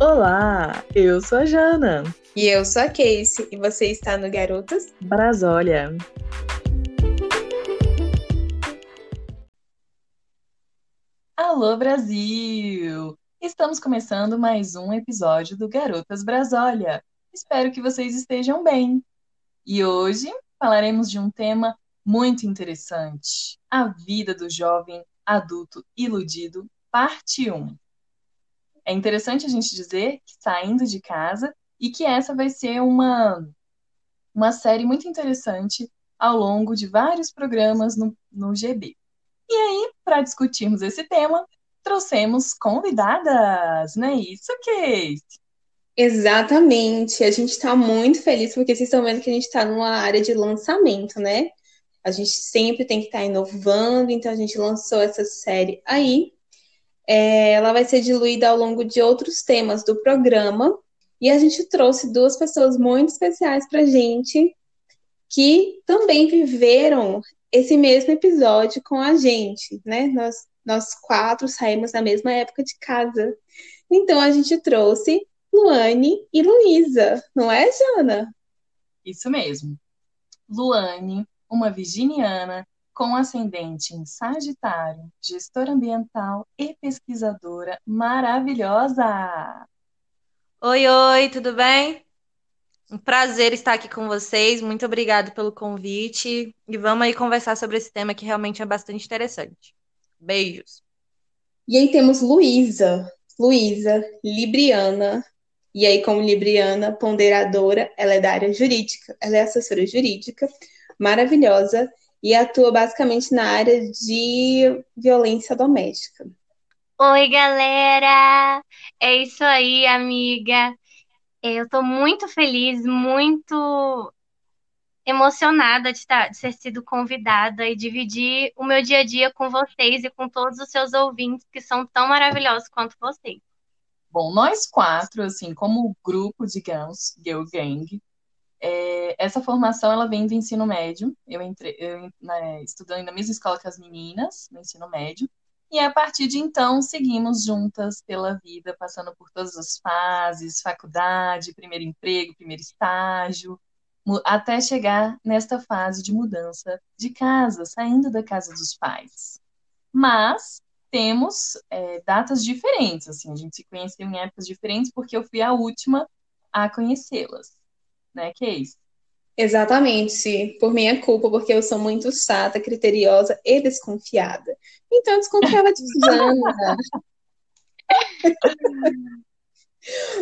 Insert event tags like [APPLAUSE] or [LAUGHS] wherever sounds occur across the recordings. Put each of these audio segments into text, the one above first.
Olá, eu sou a Jana. E eu sou a Casey, e você está no Garotas Brasólia. Alô, Brasil! Estamos começando mais um episódio do Garotas Brasólia. Espero que vocês estejam bem. E hoje falaremos de um tema muito interessante: a vida do jovem adulto iludido, parte 1. É interessante a gente dizer que saindo de casa e que essa vai ser uma, uma série muito interessante ao longo de vários programas no, no GB. E aí, para discutirmos esse tema, trouxemos convidadas, não é isso, Kate? Exatamente. A gente está muito feliz porque vocês estão vendo que a gente está numa área de lançamento, né? A gente sempre tem que estar tá inovando, então a gente lançou essa série aí. É, ela vai ser diluída ao longo de outros temas do programa. E a gente trouxe duas pessoas muito especiais para gente que também viveram esse mesmo episódio com a gente, né? Nós, nós quatro saímos na mesma época de casa. Então a gente trouxe Luane e Luísa, não é, Jana? Isso mesmo. Luane, uma virginiana com ascendente em Sagitário, gestora ambiental e pesquisadora maravilhosa. Oi, oi, tudo bem? Um prazer estar aqui com vocês. Muito obrigado pelo convite. E vamos aí conversar sobre esse tema que realmente é bastante interessante. Beijos. E aí temos Luísa. Luísa, Libriana. E aí, como Libriana, ponderadora, ela é da área jurídica. Ela é assessora jurídica, maravilhosa, e atua basicamente na área de violência doméstica. Oi, galera! É isso aí, amiga. Eu estou muito feliz, muito emocionada de, estar, de ser sido convidada e dividir o meu dia a dia com vocês e com todos os seus ouvintes que são tão maravilhosos quanto vocês. Bom, nós quatro, assim, como grupo, digamos, Girl Gang, é, essa formação ela vem do ensino médio. Eu entrei eu, né, estudando na mesma escola que as meninas, no ensino médio. E a partir de então, seguimos juntas pela vida, passando por todas as fases, faculdade, primeiro emprego, primeiro estágio, até chegar nesta fase de mudança de casa, saindo da casa dos pais. Mas temos é, datas diferentes, assim, a gente se conheceu em épocas diferentes porque eu fui a última a conhecê-las né, Case? Exatamente, por minha culpa, porque eu sou muito chata, criteriosa e desconfiada. Então eu desconfiava de [LAUGHS] Jana.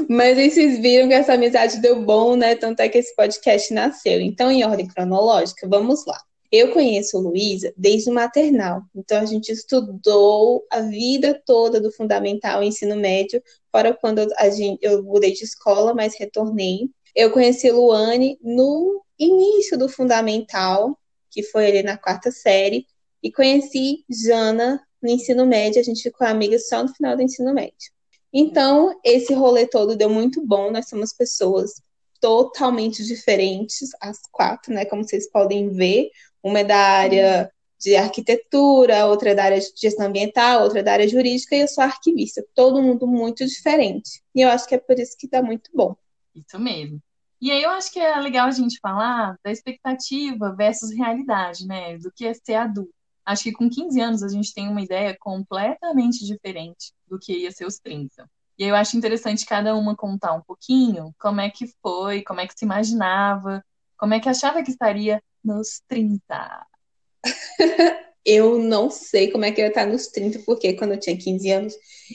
Mas vocês viram que essa amizade deu bom, né? Tanto é que esse podcast nasceu. Então, em ordem cronológica, vamos lá. Eu conheço Luísa desde o maternal, então a gente estudou a vida toda do fundamental ensino médio, fora quando a gente, eu mudei de escola, mas retornei. Eu conheci Luane no início do fundamental, que foi ali na quarta série, e conheci Jana no ensino médio, a gente ficou amiga só no final do ensino médio. Então, esse rolê todo deu muito bom, nós somos pessoas totalmente diferentes, as quatro, né, como vocês podem ver, uma é da área de arquitetura, outra é da área de gestão ambiental, outra é da área jurídica, e eu sou arquivista, todo mundo muito diferente. E eu acho que é por isso que dá muito bom. Isso mesmo. E aí eu acho que é legal a gente falar da expectativa versus realidade, né? Do que é ser adulto. Acho que com 15 anos a gente tem uma ideia completamente diferente do que ia ser os 30. E aí eu acho interessante cada uma contar um pouquinho como é que foi, como é que se imaginava, como é que achava que estaria nos 30. [LAUGHS] eu não sei como é que eu ia estar nos 30, porque quando eu tinha 15 anos,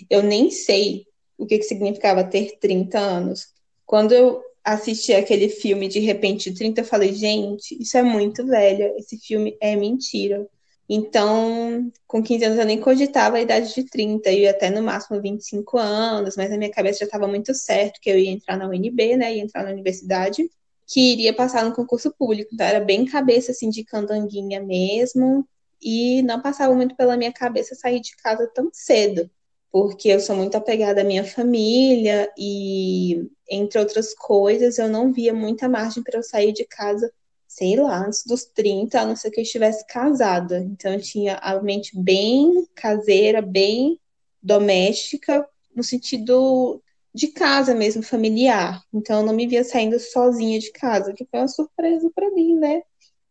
eu nem sei o que, que significava ter 30 anos. Quando eu assisti aquele filme de repente 30, eu falei, gente, isso é muito velho, esse filme é mentira. Então, com 15 anos eu nem cogitava a idade de 30, eu ia até no máximo 25 anos, mas na minha cabeça já estava muito certo que eu ia entrar na UNB, né, ia entrar na universidade, que iria passar no concurso público. Então era bem cabeça assim de candanguinha mesmo, e não passava muito pela minha cabeça sair de casa tão cedo porque eu sou muito apegada à minha família e, entre outras coisas, eu não via muita margem para eu sair de casa, sei lá, antes dos 30, a não ser que eu estivesse casada. Então, eu tinha a mente bem caseira, bem doméstica, no sentido de casa mesmo, familiar. Então eu não me via saindo sozinha de casa, que foi uma surpresa para mim, né?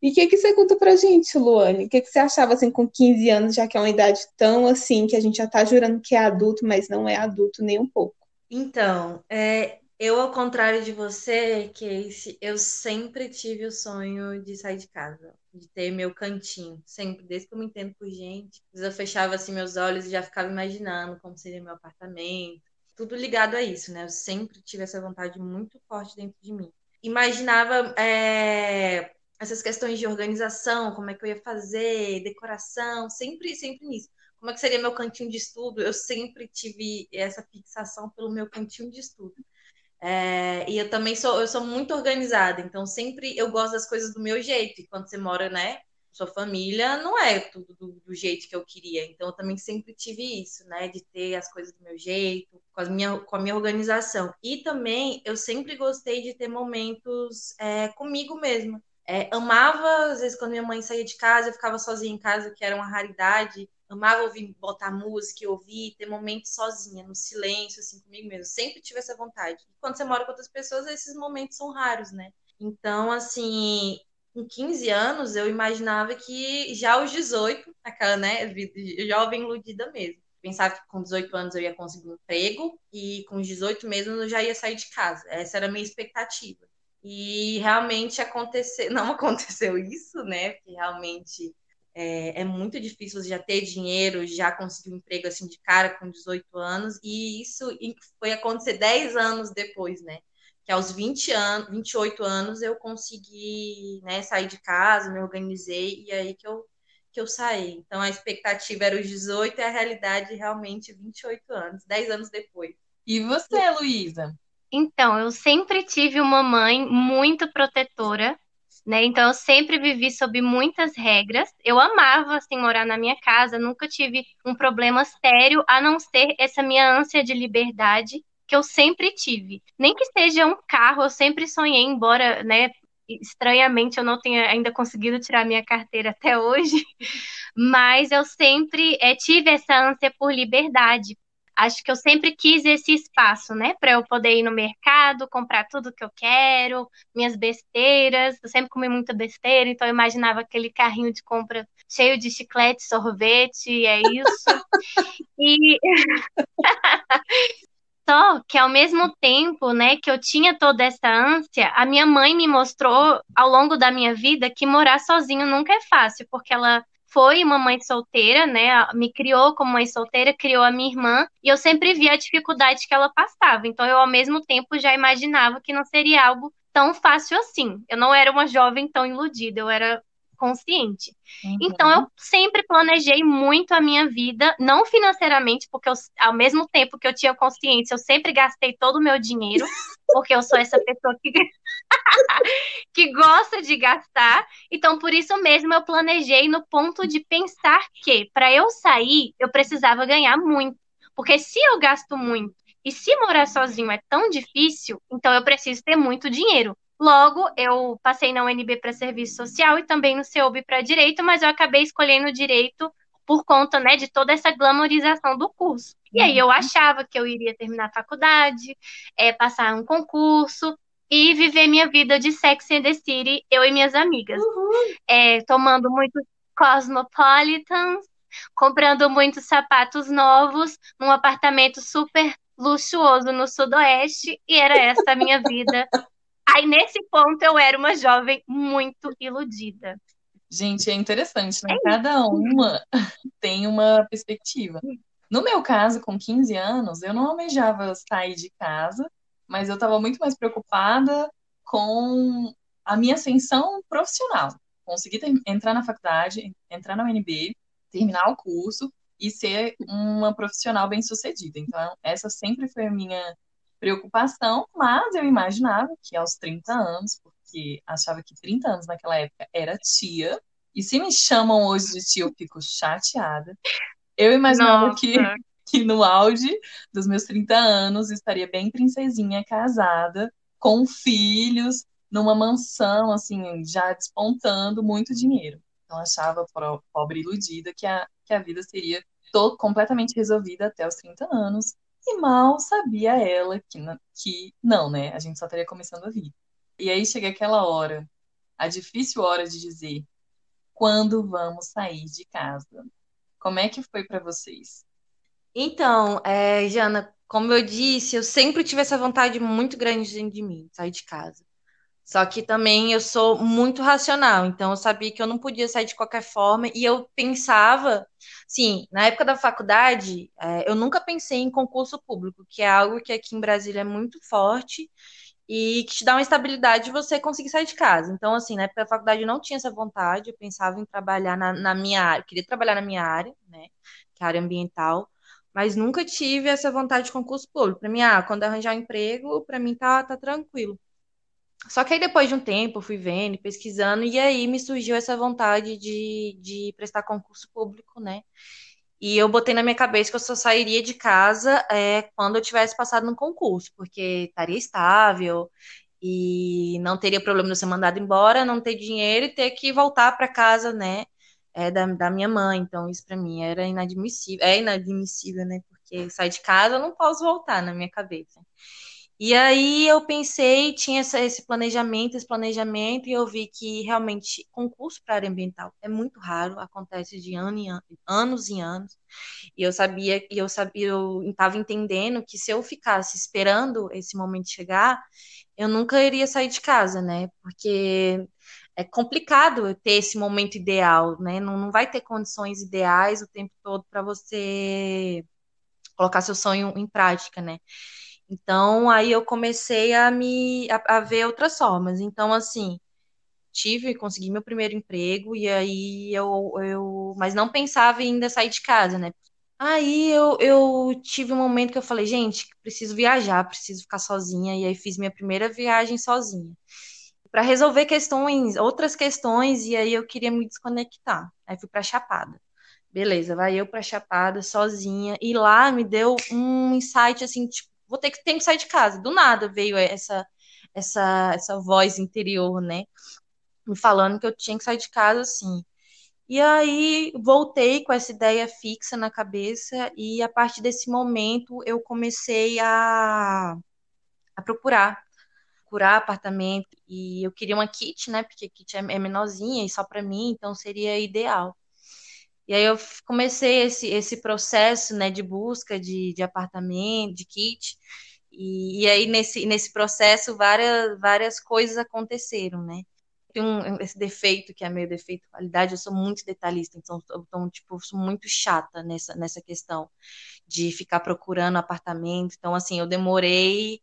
E o que, que você conta pra gente, Luane? O que, que você achava assim com 15 anos, já que é uma idade tão assim, que a gente já tá jurando que é adulto, mas não é adulto nem um pouco? Então, é, eu, ao contrário de você, Casey, eu sempre tive o sonho de sair de casa, de ter meu cantinho, sempre, desde que eu me entendo por gente. Eu fechava assim meus olhos e já ficava imaginando como seria meu apartamento, tudo ligado a isso, né? Eu sempre tive essa vontade muito forte dentro de mim. Imaginava é, essas questões de organização, como é que eu ia fazer, decoração, sempre, sempre nisso. Como é que seria meu cantinho de estudo? Eu sempre tive essa fixação pelo meu cantinho de estudo. É, e eu também sou, eu sou muito organizada, então sempre eu gosto das coisas do meu jeito. E quando você mora, né, sua família, não é tudo do, do, jeito que eu queria. Então eu também sempre tive isso, né, de ter as coisas do meu jeito, com, as minha, com a minha organização. E também eu sempre gostei de ter momentos é, comigo mesma. É, amava, às vezes, quando minha mãe saía de casa, eu ficava sozinha em casa, que era uma raridade. Amava ouvir, botar música, ouvir, ter momentos sozinha, no silêncio, assim, comigo mesmo. Sempre tive essa vontade. E quando você mora com outras pessoas, esses momentos são raros, né? Então, assim, com 15 anos, eu imaginava que já aos 18, aquela, né, jovem iludida mesmo. Pensava que com 18 anos eu ia conseguir um emprego e com 18 mesmo eu já ia sair de casa. Essa era a minha expectativa. E realmente aconteceu, [LAUGHS] não aconteceu isso, né? Porque realmente é, é, muito difícil já ter dinheiro, já conseguir um emprego assim de cara com 18 anos, e isso foi acontecer 10 anos depois, né? Que aos 20 anos, 28 anos eu consegui né, sair de casa, me organizei, e aí que eu, que eu saí. Então a expectativa era os 18 e a realidade realmente 28 anos, 10 anos depois. E você, Luísa? Então, eu sempre tive uma mãe muito protetora, né? Então, eu sempre vivi sob muitas regras. Eu amava, assim, morar na minha casa, nunca tive um problema sério, a não ser essa minha ânsia de liberdade que eu sempre tive. Nem que seja um carro, eu sempre sonhei, embora, né, estranhamente eu não tenha ainda conseguido tirar minha carteira até hoje, [LAUGHS] mas eu sempre é, tive essa ânsia por liberdade acho que eu sempre quis esse espaço, né, para eu poder ir no mercado, comprar tudo que eu quero, minhas besteiras. Eu sempre comi muita besteira, então eu imaginava aquele carrinho de compra cheio de chiclete, sorvete, é isso. e [LAUGHS] Só que ao mesmo tempo, né, que eu tinha toda essa ânsia, a minha mãe me mostrou ao longo da minha vida que morar sozinho nunca é fácil, porque ela foi uma mãe solteira, né? Me criou como mãe solteira, criou a minha irmã, e eu sempre vi a dificuldade que ela passava. Então eu ao mesmo tempo já imaginava que não seria algo tão fácil assim. Eu não era uma jovem tão iludida, eu era consciente. Uhum. Então eu sempre planejei muito a minha vida, não financeiramente, porque eu, ao mesmo tempo que eu tinha consciência, eu sempre gastei todo o meu dinheiro, porque eu sou essa pessoa que [LAUGHS] que gosta de gastar. Então, por isso mesmo, eu planejei no ponto de pensar que, para eu sair, eu precisava ganhar muito. Porque se eu gasto muito e se morar sozinho é tão difícil, então eu preciso ter muito dinheiro. Logo, eu passei na UNB para serviço social e também no CEUB para direito, mas eu acabei escolhendo direito por conta né, de toda essa glamorização do curso. E aí eu uhum. achava que eu iria terminar a faculdade, é, passar um concurso, e viver minha vida de Sex and the City, eu e minhas amigas. É, tomando muitos Cosmopolitans, comprando muitos sapatos novos, num apartamento super luxuoso no Sudoeste, e era essa a minha vida. Aí, nesse ponto, eu era uma jovem muito iludida. Gente, é interessante, né? É Cada uma [LAUGHS] tem uma perspectiva. No meu caso, com 15 anos, eu não almejava sair de casa mas eu estava muito mais preocupada com a minha ascensão profissional. Conseguir entrar na faculdade, entrar na UNB, terminar o curso e ser uma profissional bem-sucedida. Então, essa sempre foi a minha preocupação, mas eu imaginava que aos 30 anos, porque achava que 30 anos naquela época era tia, e se me chamam hoje de tia, eu fico chateada. Eu imaginava Nossa. que que no auge dos meus 30 anos estaria bem princesinha, casada, com filhos, numa mansão, assim, já despontando muito dinheiro. Então achava, pobre iludida, que a, que a vida seria todo, completamente resolvida até os 30 anos. E mal sabia ela que, que não, né? A gente só estaria começando a vida. E aí chega aquela hora, a difícil hora de dizer quando vamos sair de casa. Como é que foi para vocês? Então, é, Jana, como eu disse, eu sempre tive essa vontade muito grande dentro de mim, sair de casa. Só que também eu sou muito racional, então eu sabia que eu não podia sair de qualquer forma e eu pensava, sim, na época da faculdade, é, eu nunca pensei em concurso público, que é algo que aqui em Brasília é muito forte e que te dá uma estabilidade de você conseguir sair de casa. Então, assim, na época da faculdade eu não tinha essa vontade, eu pensava em trabalhar na, na minha área, queria trabalhar na minha área, né, que é a área ambiental, mas nunca tive essa vontade de concurso público. Para mim, ah, quando arranjar um emprego, para mim tá, tá tranquilo. Só que aí depois de um tempo eu fui vendo, pesquisando, e aí me surgiu essa vontade de, de prestar concurso público, né? E eu botei na minha cabeça que eu só sairia de casa é, quando eu tivesse passado no concurso, porque estaria estável e não teria problema de ser mandado embora, não ter dinheiro e ter que voltar para casa, né? É, da, da minha mãe. Então, isso para mim era inadmissível. É inadmissível, né? Porque sair de casa eu não posso voltar na minha cabeça. E aí eu pensei, tinha essa, esse planejamento, esse planejamento, e eu vi que realmente concurso para área ambiental é muito raro, acontece de ano em ano, anos e anos. E eu sabia, e eu sabia, eu estava entendendo que se eu ficasse esperando esse momento chegar, eu nunca iria sair de casa, né? Porque é complicado ter esse momento ideal, né? Não, não vai ter condições ideais o tempo todo para você colocar seu sonho em prática, né? Então, aí eu comecei a me a, a, ver outras formas. Então, assim, tive, consegui meu primeiro emprego e aí eu, eu mas não pensava em ainda sair de casa, né? Aí eu, eu tive um momento que eu falei, gente, preciso viajar, preciso ficar sozinha e aí fiz minha primeira viagem sozinha. Para resolver questões, outras questões e aí eu queria me desconectar. Aí fui para Chapada. Beleza, vai eu para Chapada sozinha e lá me deu um insight assim, tipo, vou ter que, ter que sair de casa. Do nada veio essa, essa, essa voz interior, né? Me falando que eu tinha que sair de casa, assim. E aí voltei com essa ideia fixa na cabeça e a partir desse momento eu comecei a, a procurar procurar apartamento e eu queria uma kit, né? Porque kit é, é menorzinha e só para mim, então seria ideal. E aí eu comecei esse, esse processo né, de busca de, de apartamento, de kit. E, e aí nesse, nesse processo várias, várias coisas aconteceram, né? Tem um, esse defeito que é meu defeito de qualidade, eu sou muito detalhista, então, então tipo, sou muito chata nessa, nessa questão de ficar procurando apartamento. Então, assim, eu demorei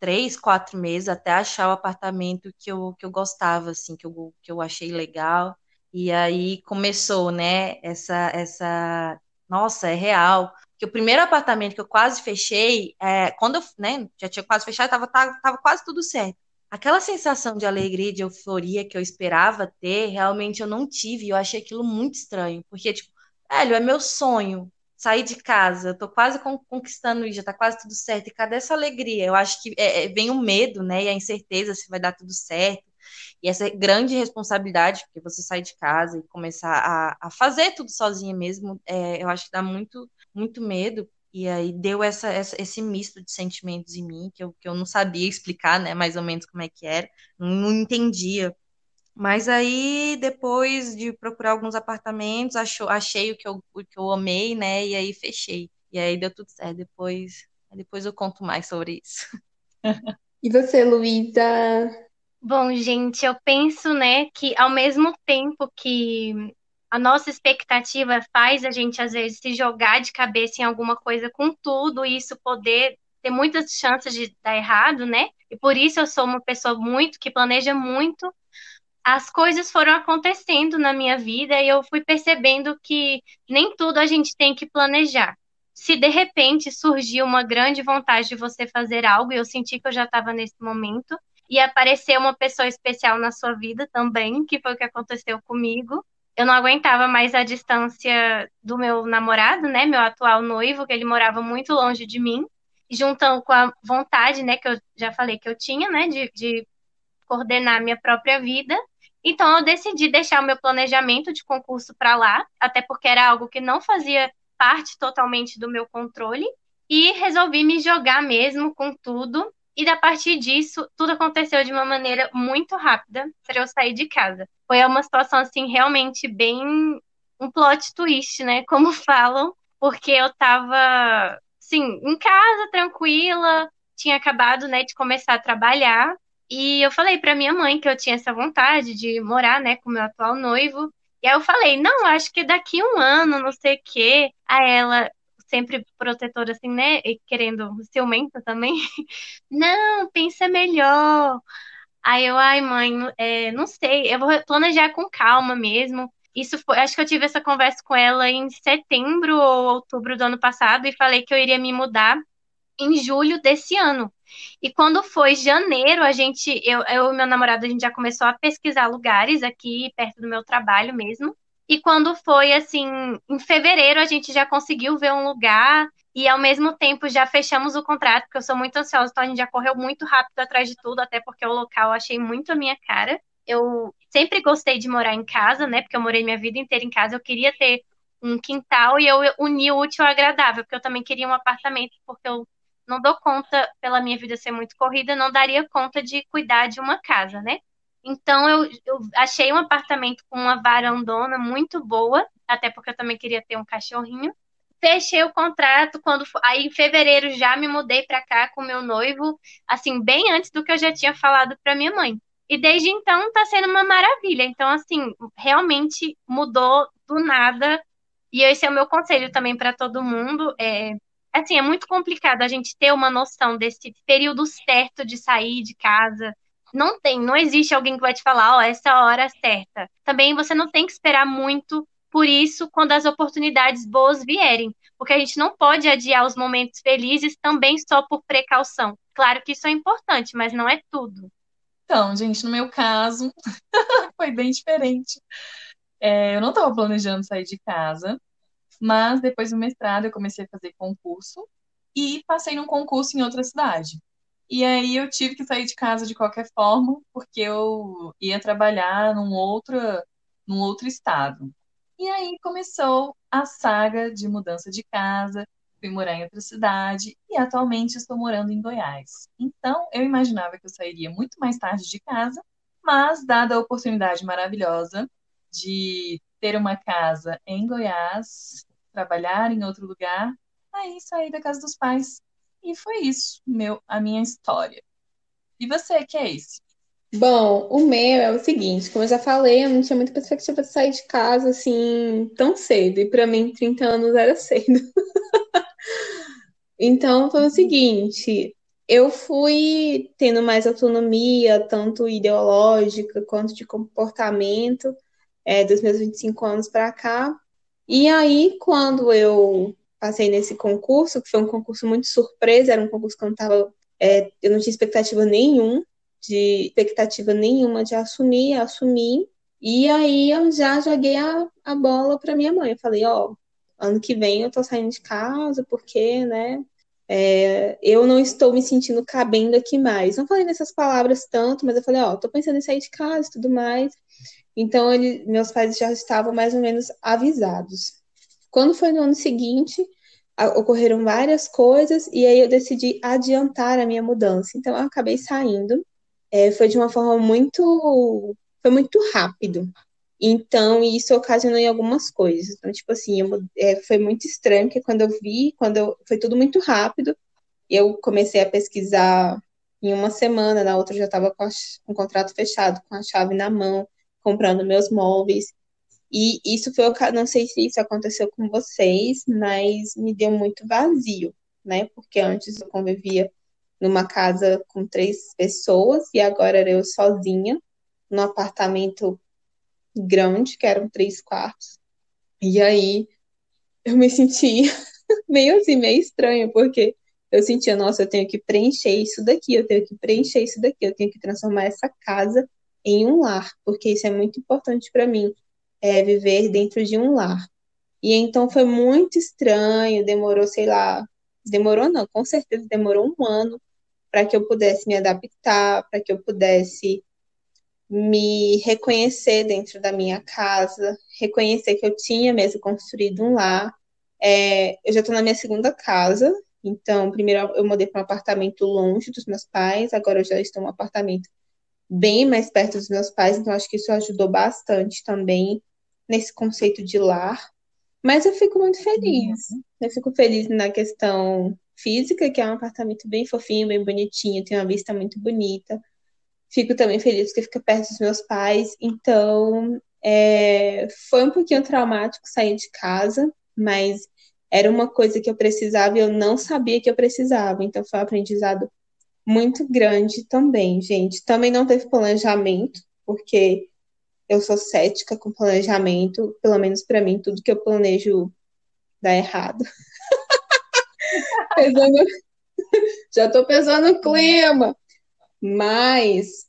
três, quatro meses até achar o apartamento que eu, que eu gostava, assim, que eu, que eu achei legal. E aí começou, né, essa, essa, nossa, é real. Porque o primeiro apartamento que eu quase fechei, é, quando eu, né, já tinha quase fechado, tava, tava, tava quase tudo certo. Aquela sensação de alegria, de euforia que eu esperava ter, realmente eu não tive. Eu achei aquilo muito estranho. Porque, tipo, velho, é meu sonho sair de casa. Tô quase conquistando isso, já tá quase tudo certo. E cadê essa alegria? Eu acho que é, é, vem o medo, né? E a incerteza se vai dar tudo certo. E essa grande responsabilidade, porque você sai de casa e começar a, a fazer tudo sozinha mesmo, é, eu acho que dá muito, muito medo. E aí deu essa, essa, esse misto de sentimentos em mim, que eu, que eu não sabia explicar, né, mais ou menos como é que era, não entendia. Mas aí, depois de procurar alguns apartamentos, achou, achei o que, eu, o que eu amei, né, e aí fechei. E aí deu tudo certo. Depois, depois eu conto mais sobre isso. [LAUGHS] E você, Luísa? Bom, gente, eu penso, né, que ao mesmo tempo que a nossa expectativa faz a gente, às vezes, se jogar de cabeça em alguma coisa com tudo e isso poder ter muitas chances de dar errado, né? E por isso eu sou uma pessoa muito que planeja muito. As coisas foram acontecendo na minha vida e eu fui percebendo que nem tudo a gente tem que planejar. Se de repente surgiu uma grande vontade de você fazer algo, e eu senti que eu já estava nesse momento, e aparecer uma pessoa especial na sua vida também, que foi o que aconteceu comigo. Eu não aguentava mais a distância do meu namorado, né, meu atual noivo, que ele morava muito longe de mim, juntando com a vontade, né, que eu já falei que eu tinha, né, de, de coordenar minha própria vida. Então eu decidi deixar o meu planejamento de concurso para lá, até porque era algo que não fazia parte totalmente do meu controle. e resolvi me jogar mesmo com tudo. E a partir disso, tudo aconteceu de uma maneira muito rápida para eu sair de casa. Foi uma situação assim realmente bem um plot twist, né, [LAUGHS] como falam, porque eu tava assim, em casa tranquila, tinha acabado, né, de começar a trabalhar e eu falei para minha mãe que eu tinha essa vontade de morar, né, com meu atual noivo. E aí eu falei, não, acho que daqui um ano, não sei o quê. A ela, sempre protetora, assim, né, e querendo ciumenta também. [LAUGHS] não, pensa melhor. Aí eu, ai, mãe, é, não sei, eu vou planejar com calma mesmo. Isso foi, acho que eu tive essa conversa com ela em setembro ou outubro do ano passado e falei que eu iria me mudar em julho desse ano. E quando foi janeiro, a gente, eu, eu e meu namorado, a gente já começou a pesquisar lugares aqui perto do meu trabalho mesmo. E quando foi assim, em fevereiro, a gente já conseguiu ver um lugar e ao mesmo tempo já fechamos o contrato, porque eu sou muito ansiosa, então a gente já correu muito rápido atrás de tudo, até porque o local eu achei muito a minha cara. Eu sempre gostei de morar em casa, né? Porque eu morei minha vida inteira em casa, eu queria ter um quintal e eu uni o útil ao agradável, porque eu também queria um apartamento, porque eu não dou conta, pela minha vida ser muito corrida, não daria conta de cuidar de uma casa, né? Então eu, eu achei um apartamento com uma varandona muito boa, até porque eu também queria ter um cachorrinho. Fechei o contrato quando aí em fevereiro já me mudei para cá com meu noivo, assim, bem antes do que eu já tinha falado para minha mãe. E desde então tá sendo uma maravilha. Então assim, realmente mudou do nada. E esse é o meu conselho também para todo mundo, é assim, é muito complicado a gente ter uma noção desse período certo de sair de casa. Não tem, não existe alguém que vai te falar, ó, oh, essa é a hora certa. Também você não tem que esperar muito por isso quando as oportunidades boas vierem, porque a gente não pode adiar os momentos felizes também só por precaução. Claro que isso é importante, mas não é tudo. Então, gente, no meu caso, [LAUGHS] foi bem diferente. É, eu não estava planejando sair de casa, mas depois do mestrado eu comecei a fazer concurso e passei num concurso em outra cidade. E aí eu tive que sair de casa de qualquer forma, porque eu ia trabalhar num outro, num outro estado. E aí começou a saga de mudança de casa, fui morar em outra cidade e atualmente estou morando em Goiás. Então eu imaginava que eu sairia muito mais tarde de casa, mas dada a oportunidade maravilhosa de ter uma casa em Goiás, trabalhar em outro lugar, aí saí da casa dos pais. E foi isso, meu, a minha história. E você, que é esse? Bom, o meu é o seguinte, como eu já falei, eu não tinha muita perspectiva de sair de casa assim tão cedo, e para mim 30 anos era cedo. [LAUGHS] então foi o seguinte, eu fui tendo mais autonomia, tanto ideológica quanto de comportamento, é, dos meus 25 anos para cá, e aí, quando eu passei nesse concurso, que foi um concurso muito surpresa, era um concurso que eu não tava, é, eu não tinha expectativa nenhum, de expectativa nenhuma de assumir, assumi. E aí eu já joguei a, a bola para minha mãe. Eu falei, ó, ano que vem eu tô saindo de casa, porque, né, é, eu não estou me sentindo cabendo aqui mais. Não falei nessas palavras tanto, mas eu falei, ó, tô pensando em sair de casa e tudo mais. Então, ele, meus pais já estavam mais ou menos avisados. Quando foi no ano seguinte, ocorreram várias coisas e aí eu decidi adiantar a minha mudança. Então, eu acabei saindo. É, foi de uma forma muito. Foi muito rápido. Então, isso ocasionou em algumas coisas. Então, tipo assim, eu, é, foi muito estranho, porque quando eu vi, quando eu, foi tudo muito rápido, eu comecei a pesquisar em uma semana, na outra eu já estava com, com o contrato fechado, com a chave na mão comprando meus móveis. E isso foi, não sei se isso aconteceu com vocês, mas me deu muito vazio, né? Porque antes eu convivia numa casa com três pessoas e agora era eu sozinha, num apartamento grande, que eram três quartos. E aí eu me sentia [LAUGHS] meio assim, meio estranho, porque eu sentia, nossa, eu tenho que preencher isso daqui, eu tenho que preencher isso daqui, eu tenho que transformar essa casa em um lar, porque isso é muito importante para mim, é viver dentro de um lar. E então foi muito estranho, demorou, sei lá, demorou não, com certeza demorou um ano para que eu pudesse me adaptar, para que eu pudesse me reconhecer dentro da minha casa, reconhecer que eu tinha mesmo construído um lar. É, eu já estou na minha segunda casa, Então, primeiro eu mudei para um apartamento longe dos meus pais, agora eu já estou em um apartamento bem mais perto dos meus pais, então acho que isso ajudou bastante também nesse conceito de lar. Mas eu fico muito feliz. Uhum. Eu fico feliz na questão física, que é um apartamento bem fofinho, bem bonitinho, tem uma vista muito bonita. Fico também feliz porque fica perto dos meus pais. Então, é, foi um pouquinho traumático sair de casa, mas era uma coisa que eu precisava e eu não sabia que eu precisava. Então, foi um aprendizado muito grande também, gente. Também não teve planejamento, porque eu sou cética com planejamento, pelo menos para mim, tudo que eu planejo dá errado. [LAUGHS] pensando... [LAUGHS] Já estou pensando no clima. Mas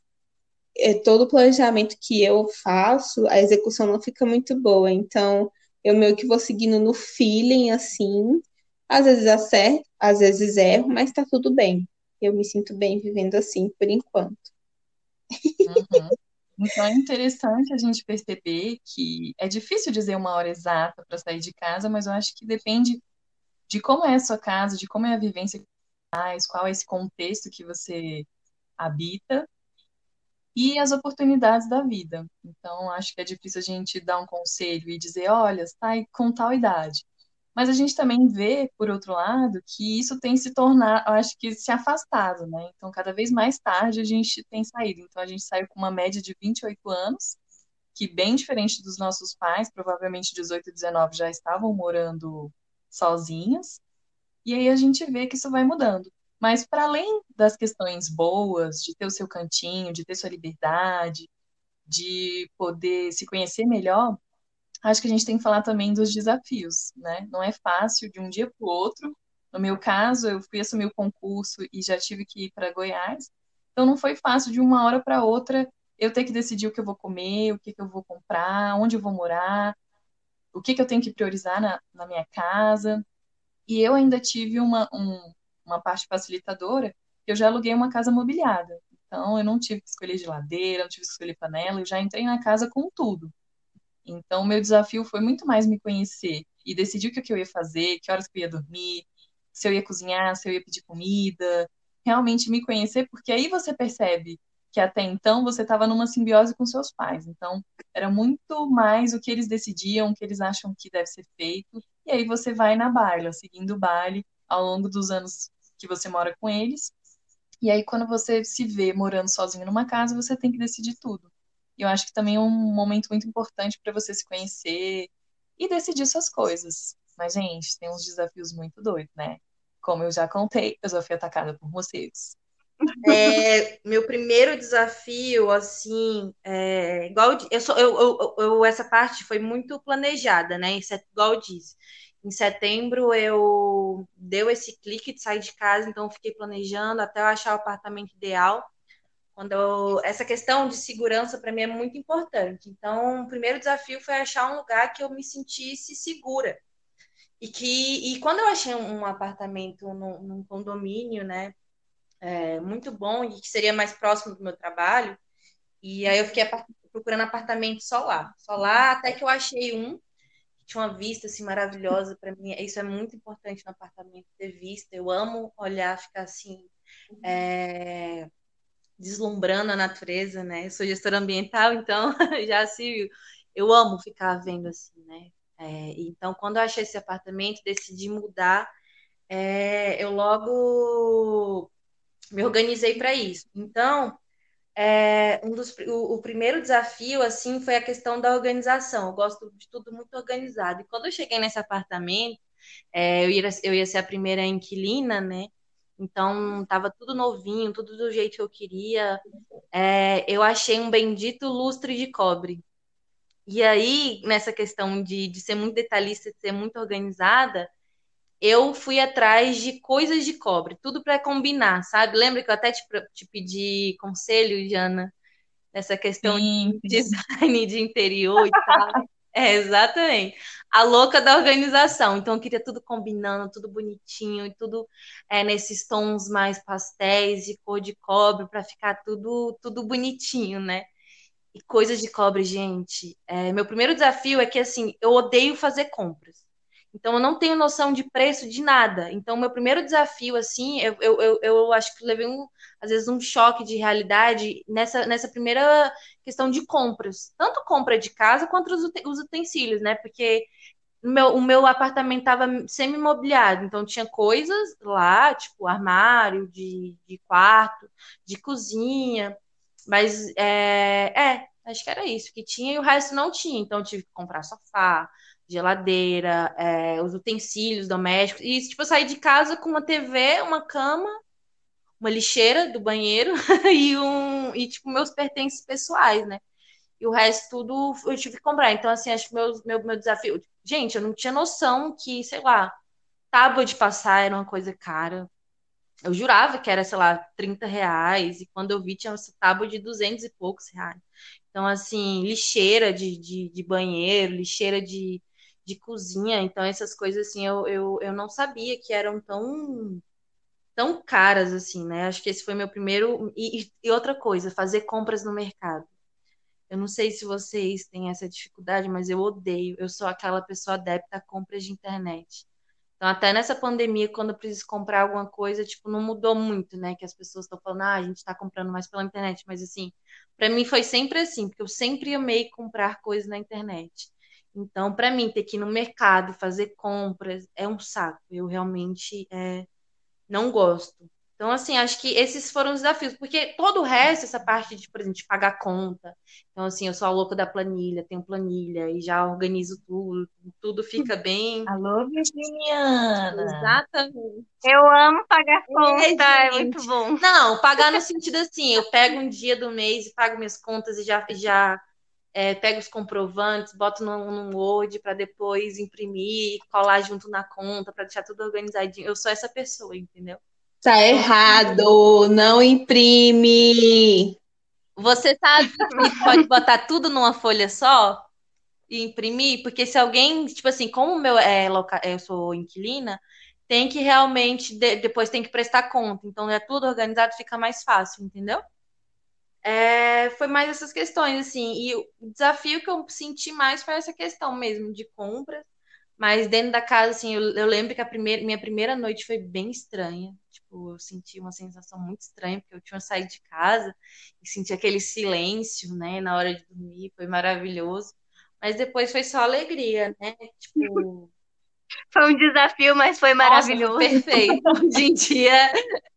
é, todo o planejamento que eu faço, a execução não fica muito boa. Então, eu meio que vou seguindo no feeling, assim. Às vezes acerto, às vezes erro, mas tá tudo bem. Eu me sinto bem vivendo assim, por enquanto. Uhum. Então é interessante a gente perceber que é difícil dizer uma hora exata para sair de casa, mas eu acho que depende de como é a sua casa, de como é a vivência que você faz, qual é esse contexto que você habita e as oportunidades da vida. Então, acho que é difícil a gente dar um conselho e dizer, olha, está com tal idade. Mas a gente também vê, por outro lado, que isso tem se tornado, acho que se afastado, né? Então, cada vez mais tarde a gente tem saído. Então, a gente saiu com uma média de 28 anos, que bem diferente dos nossos pais, provavelmente 18 e 19 já estavam morando sozinhas. E aí a gente vê que isso vai mudando. Mas para além das questões boas, de ter o seu cantinho, de ter sua liberdade, de poder se conhecer melhor, acho que a gente tem que falar também dos desafios, né? Não é fácil de um dia para o outro. No meu caso, eu fui assumir o concurso e já tive que ir para Goiás. Então, não foi fácil de uma hora para outra eu ter que decidir o que eu vou comer, o que, que eu vou comprar, onde eu vou morar, o que, que eu tenho que priorizar na, na minha casa. E eu ainda tive uma, um, uma parte facilitadora, eu já aluguei uma casa mobiliada. Então, eu não tive que escolher geladeira, não tive que escolher panela, eu já entrei na casa com tudo. Então, o meu desafio foi muito mais me conhecer e decidir o que eu ia fazer, que horas que eu ia dormir, se eu ia cozinhar, se eu ia pedir comida, realmente me conhecer, porque aí você percebe que até então você estava numa simbiose com seus pais. Então, era muito mais o que eles decidiam, o que eles acham que deve ser feito, e aí você vai na baila, seguindo o baile ao longo dos anos que você mora com eles. E aí, quando você se vê morando sozinho numa casa, você tem que decidir tudo. E eu acho que também é um momento muito importante para você se conhecer e decidir suas coisas. Mas, gente, tem uns desafios muito doidos, né? Como eu já contei, eu já fui atacada por morcegos. É, meu primeiro desafio, assim, é, igual eu, sou, eu, eu, eu, essa parte foi muito planejada, né? É igual disse. Em setembro eu deu esse clique de sair de casa, então fiquei planejando até eu achar o apartamento ideal. Quando eu, essa questão de segurança para mim é muito importante. Então, o primeiro desafio foi achar um lugar que eu me sentisse segura. E que e quando eu achei um apartamento num, num condomínio, né, é, muito bom e que seria mais próximo do meu trabalho, e aí eu fiquei procurando apartamento só lá, só lá até que eu achei um que tinha uma vista assim maravilhosa para mim. Isso é muito importante no apartamento ter vista. Eu amo olhar, ficar assim é, deslumbrando a natureza, né? Eu sou gestora ambiental, então [LAUGHS] já se eu amo ficar vendo assim, né? É, então, quando eu achei esse apartamento, decidi mudar, é, eu logo me organizei para isso. Então, é, um dos, o, o, primeiro desafio assim foi a questão da organização. Eu gosto de tudo muito organizado. E quando eu cheguei nesse apartamento, é, eu, ia, eu ia ser a primeira inquilina, né? Então, tava tudo novinho, tudo do jeito que eu queria. É, eu achei um bendito lustre de cobre. E aí, nessa questão de, de ser muito detalhista, de ser muito organizada, eu fui atrás de coisas de cobre, tudo para combinar, sabe? Lembra que eu até te, te pedi conselho, Jana, nessa questão sim, de [LAUGHS] design de interior e tal. [LAUGHS] É, exatamente. A louca da organização. Então, eu queria tudo combinando, tudo bonitinho, e tudo é, nesses tons mais pastéis, de cor de cobre, para ficar tudo, tudo bonitinho, né? E coisas de cobre, gente. É, meu primeiro desafio é que, assim, eu odeio fazer compras. Então eu não tenho noção de preço de nada. Então, meu primeiro desafio, assim, eu, eu, eu, eu acho que levei um, às vezes um choque de realidade nessa, nessa primeira questão de compras. Tanto compra de casa quanto os, os utensílios, né? Porque meu, o meu apartamento estava semi-mobiliado, então tinha coisas lá, tipo armário de, de quarto, de cozinha, mas é, é, acho que era isso que tinha e o resto não tinha, então tive que comprar sofá, geladeira, é, os utensílios domésticos, e tipo, eu saí de casa com uma TV, uma cama, uma lixeira do banheiro [LAUGHS] e um e tipo meus pertences pessoais, né? E o resto tudo eu tive que comprar. Então, assim, acho que meu, meu, meu desafio. Gente, eu não tinha noção que, sei lá, tábua de passar era uma coisa cara. Eu jurava que era, sei lá, 30 reais. E quando eu vi, tinha essa tábua de 200 e poucos reais. Então, assim, lixeira de, de, de banheiro, lixeira de, de cozinha. Então, essas coisas, assim, eu, eu, eu não sabia que eram tão tão caras assim, né? Acho que esse foi meu primeiro. E, e, outra coisa, fazer compras no mercado. Eu não sei se vocês têm essa dificuldade, mas eu odeio. Eu sou aquela pessoa adepta a compras de internet. Então, até nessa pandemia, quando eu preciso comprar alguma coisa, tipo, não mudou muito, né? Que as pessoas estão falando, ah, a gente está comprando mais pela internet. Mas, assim, para mim foi sempre assim, porque eu sempre amei comprar coisas na internet. Então, para mim, ter que ir no mercado fazer compras é um saco. Eu realmente é, não gosto. Então, assim, acho que esses foram os desafios, porque todo o resto, essa parte de, por exemplo, de pagar conta. Então, assim, eu sou a louca da planilha, tenho planilha e já organizo tudo, tudo fica [LAUGHS] bem. Alô, Virginiana! Exatamente. Eu amo pagar conta, é, é muito bom. Não, pagar no sentido assim, eu pego um dia do mês e pago minhas contas e já, já é, pego os comprovantes, boto num, num Word para depois imprimir, colar junto na conta, para deixar tudo organizadinho. Eu sou essa pessoa, entendeu? Tá errado, não imprime. Você sabe que pode botar tudo numa folha só e imprimir? Porque se alguém, tipo assim, como meu é loca... eu sou inquilina, tem que realmente de... depois tem que prestar conta. Então é tudo organizado, fica mais fácil, entendeu? É, foi mais essas questões, assim. E o desafio que eu senti mais foi essa questão mesmo de compras. Mas dentro da casa, assim, eu, eu lembro que a primeira, minha primeira noite foi bem estranha. Tipo, eu senti uma sensação muito estranha, porque eu tinha saído de casa e senti aquele silêncio, né, na hora de dormir. Foi maravilhoso. Mas depois foi só alegria, né? Tipo. Foi um desafio, mas foi maravilhoso. Nossa, perfeito. [LAUGHS] Hoje em dia,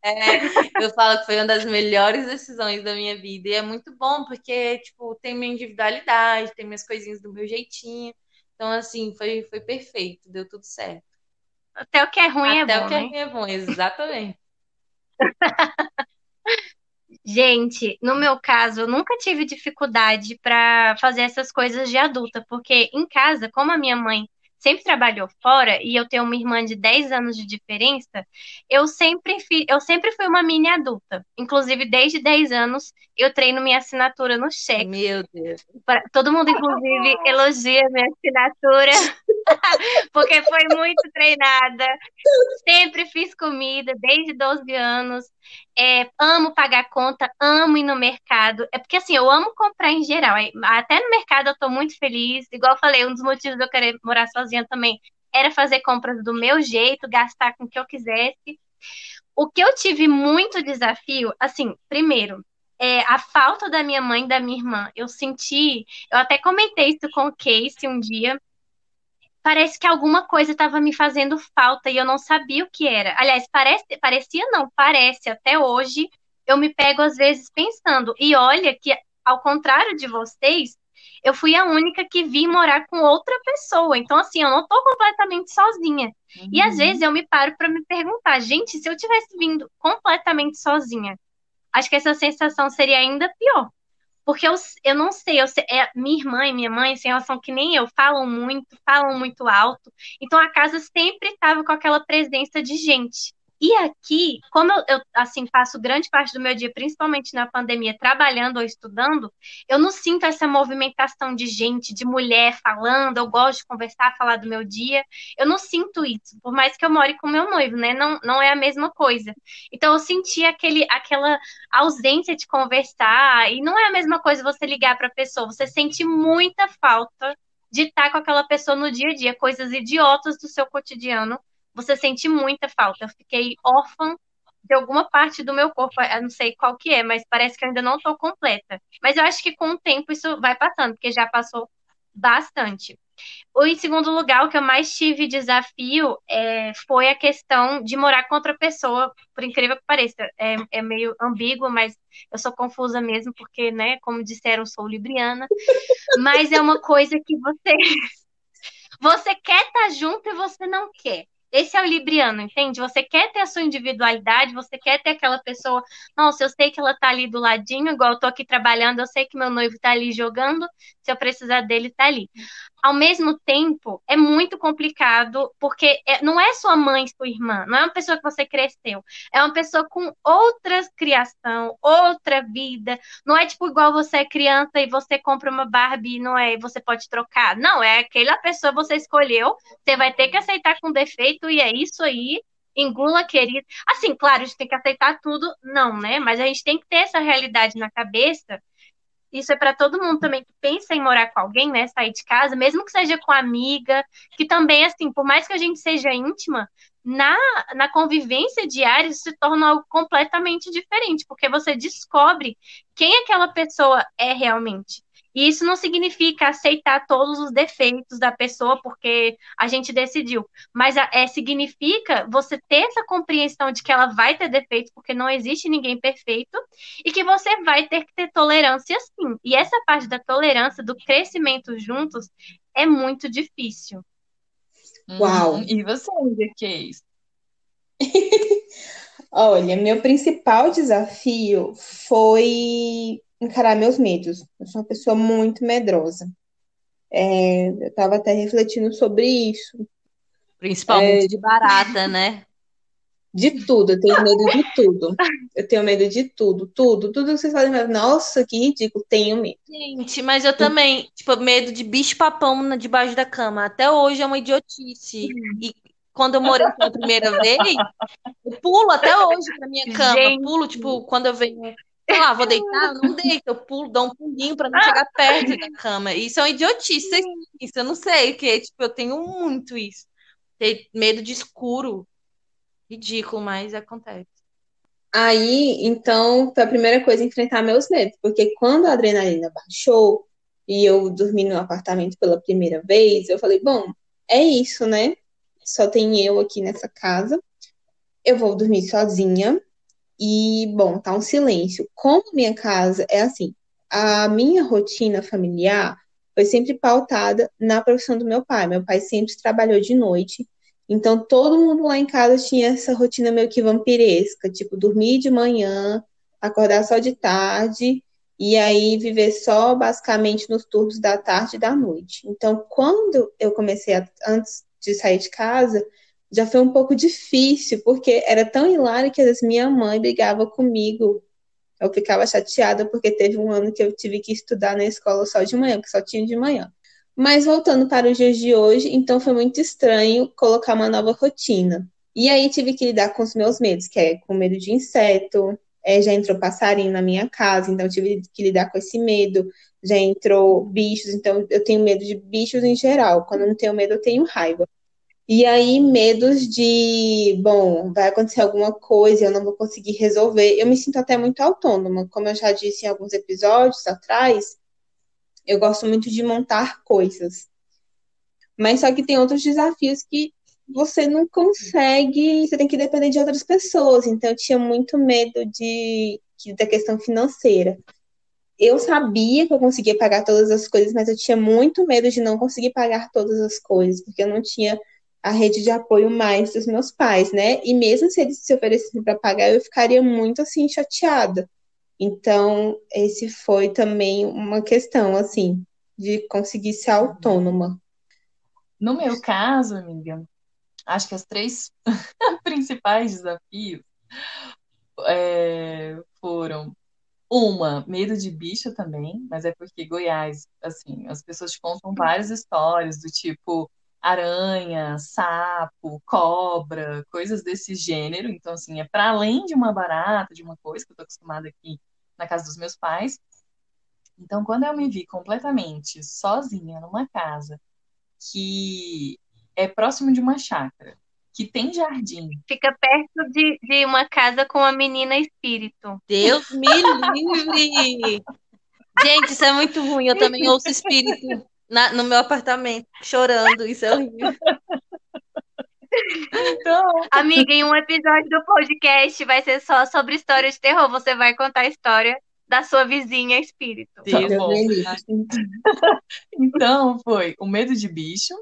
é, eu falo que foi uma das melhores decisões da minha vida. E é muito bom, porque, tipo, tem minha individualidade, tem minhas coisinhas do meu jeitinho. Então, assim, foi, foi perfeito, deu tudo certo. Até o que é ruim Até é bom. Até o que é né? ruim é bom, exatamente. [LAUGHS] Gente, no meu caso, eu nunca tive dificuldade para fazer essas coisas de adulta, porque em casa, como a minha mãe sempre trabalhou fora e eu tenho uma irmã de 10 anos de diferença, eu sempre, fi, eu sempre fui uma mini adulta. Inclusive, desde 10 anos, eu treino minha assinatura no cheque. Meu Deus. Pra, todo mundo, inclusive, elogia minha assinatura, [LAUGHS] porque foi muito treinada. Sempre fiz comida, desde 12 anos. É, amo pagar conta, amo ir no mercado. É porque assim, eu amo comprar em geral. Até no mercado eu tô muito feliz. Igual eu falei, um dos motivos de eu querer morar sozinha também era fazer compras do meu jeito, gastar com o que eu quisesse. O que eu tive muito desafio, assim, primeiro, é a falta da minha mãe e da minha irmã. Eu senti, eu até comentei isso com o Casey um dia parece que alguma coisa estava me fazendo falta e eu não sabia o que era. Aliás, parece, parecia não, parece até hoje. Eu me pego às vezes pensando. E olha que, ao contrário de vocês, eu fui a única que vi morar com outra pessoa. Então, assim, eu não tô completamente sozinha. Uhum. E às uhum. vezes eu me paro para me perguntar, gente, se eu tivesse vindo completamente sozinha, acho que essa sensação seria ainda pior. Porque eu, eu não sei, eu sei, é, minha irmã e minha mãe, assim, elas são que nem eu, falam muito, falam muito alto. Então a casa sempre estava com aquela presença de gente. E aqui, como eu, eu, assim passo grande parte do meu dia, principalmente na pandemia, trabalhando ou estudando, eu não sinto essa movimentação de gente, de mulher falando. Eu gosto de conversar, falar do meu dia. Eu não sinto isso, por mais que eu more com meu noivo, né? Não, não é a mesma coisa. Então eu senti aquele, aquela ausência de conversar e não é a mesma coisa você ligar para a pessoa. Você sente muita falta de estar com aquela pessoa no dia a dia, coisas idiotas do seu cotidiano. Você sente muita falta. Eu fiquei órfã de alguma parte do meu corpo, eu não sei qual que é, mas parece que eu ainda não estou completa. Mas eu acho que com o tempo isso vai passando, porque já passou bastante. O em segundo lugar, o que eu mais tive desafio é, foi a questão de morar com outra pessoa, por incrível que pareça. É, é meio ambíguo, mas eu sou confusa mesmo, porque, né, como disseram, sou libriana. Mas é uma coisa que você. [LAUGHS] Você quer estar tá junto e você não quer. Esse é o libriano, entende? Você quer ter a sua individualidade, você quer ter aquela pessoa. Nossa, eu sei que ela tá ali do ladinho, igual eu tô aqui trabalhando, eu sei que meu noivo tá ali jogando, se eu precisar dele, tá ali ao mesmo tempo, é muito complicado, porque é, não é sua mãe, sua irmã, não é uma pessoa que você cresceu, é uma pessoa com outra criação, outra vida. Não é tipo igual você é criança e você compra uma Barbie, não é, você pode trocar. Não, é aquela pessoa que você escolheu, você vai ter que aceitar com defeito e é isso aí. Engula, querido. Assim, claro, a gente tem que aceitar tudo, não, né? Mas a gente tem que ter essa realidade na cabeça isso é para todo mundo também que pensa em morar com alguém, né? Sair de casa, mesmo que seja com amiga, que também, assim, por mais que a gente seja íntima, na, na convivência diária isso se torna algo completamente diferente, porque você descobre quem aquela pessoa é realmente. E isso não significa aceitar todos os defeitos da pessoa porque a gente decidiu, mas é, significa você ter essa compreensão de que ela vai ter defeitos porque não existe ninguém perfeito e que você vai ter que ter tolerância sim. E essa parte da tolerância, do crescimento juntos, é muito difícil. Uau! Uhum. E você, Case? [LAUGHS] Olha, meu principal desafio foi encarar meus medos. Eu sou uma pessoa muito medrosa. É, eu estava até refletindo sobre isso. Principalmente é, de barata, né? De tudo, eu tenho medo de tudo. Eu tenho medo de tudo, tudo, tudo que vocês fazem. Nossa, que ridículo, tenho medo. Gente, mas eu também, tipo, medo de bicho-papão debaixo da cama. Até hoje é uma idiotice. E quando eu morei pela primeira vez, eu pulo até hoje pra minha cama. Gente. Pulo, tipo, quando eu venho sei lá, vou deitar, não deito, eu pulo, dou um pulinho para não chegar perto da cama. Isso é uma idiotice, isso eu não sei, porque tipo, eu tenho muito isso. Ter medo de escuro. Ridículo, mas acontece. Aí, então, foi a primeira coisa enfrentar meus medos, porque quando a adrenalina baixou e eu dormi no apartamento pela primeira vez, eu falei, bom, é isso, né? Só tem eu aqui nessa casa. Eu vou dormir sozinha, e, bom, tá um silêncio. Como minha casa é assim, a minha rotina familiar foi sempre pautada na profissão do meu pai. Meu pai sempre trabalhou de noite, então todo mundo lá em casa tinha essa rotina meio que vampiresca, tipo dormir de manhã, acordar só de tarde e aí viver só basicamente nos turnos da tarde e da noite. Então, quando eu comecei a, antes de sair de casa, já foi um pouco difícil, porque era tão hilário que às vezes minha mãe brigava comigo. Eu ficava chateada porque teve um ano que eu tive que estudar na escola só de manhã, que só tinha de manhã. Mas voltando para os dias de hoje, então foi muito estranho colocar uma nova rotina. E aí tive que lidar com os meus medos, que é com medo de inseto, é, já entrou passarinho na minha casa, então tive que lidar com esse medo. Já entrou bichos, então eu tenho medo de bichos em geral. Quando eu não tenho medo, eu tenho raiva. E aí, medos de, bom, vai acontecer alguma coisa, eu não vou conseguir resolver. Eu me sinto até muito autônoma, como eu já disse em alguns episódios atrás, eu gosto muito de montar coisas. Mas só que tem outros desafios que você não consegue, você tem que depender de outras pessoas. Então, eu tinha muito medo de, da questão financeira. Eu sabia que eu conseguia pagar todas as coisas, mas eu tinha muito medo de não conseguir pagar todas as coisas, porque eu não tinha a rede de apoio mais dos meus pais, né? E mesmo se eles se oferecessem para pagar, eu ficaria muito assim chateada. Então, esse foi também uma questão assim de conseguir ser autônoma. No meu caso, amiga, acho que as três [LAUGHS] principais desafios é, foram uma, medo de bicho também, mas é porque Goiás, assim, as pessoas te contam várias histórias do tipo aranha, sapo, cobra, coisas desse gênero. Então, assim, é para além de uma barata, de uma coisa que eu tô acostumada aqui na casa dos meus pais. Então, quando eu me vi completamente sozinha numa casa que é próximo de uma chácara, que tem jardim. Fica perto de, de uma casa com uma menina espírito. Deus me livre! [LAUGHS] Gente, isso é muito ruim. Eu também [LAUGHS] ouço espírito na, no meu apartamento, chorando. Isso é horrível. Então, Amiga, em um episódio do podcast vai ser só sobre história de terror. Você vai contar a história da sua vizinha espírito. [LAUGHS] Então foi o medo de bicho,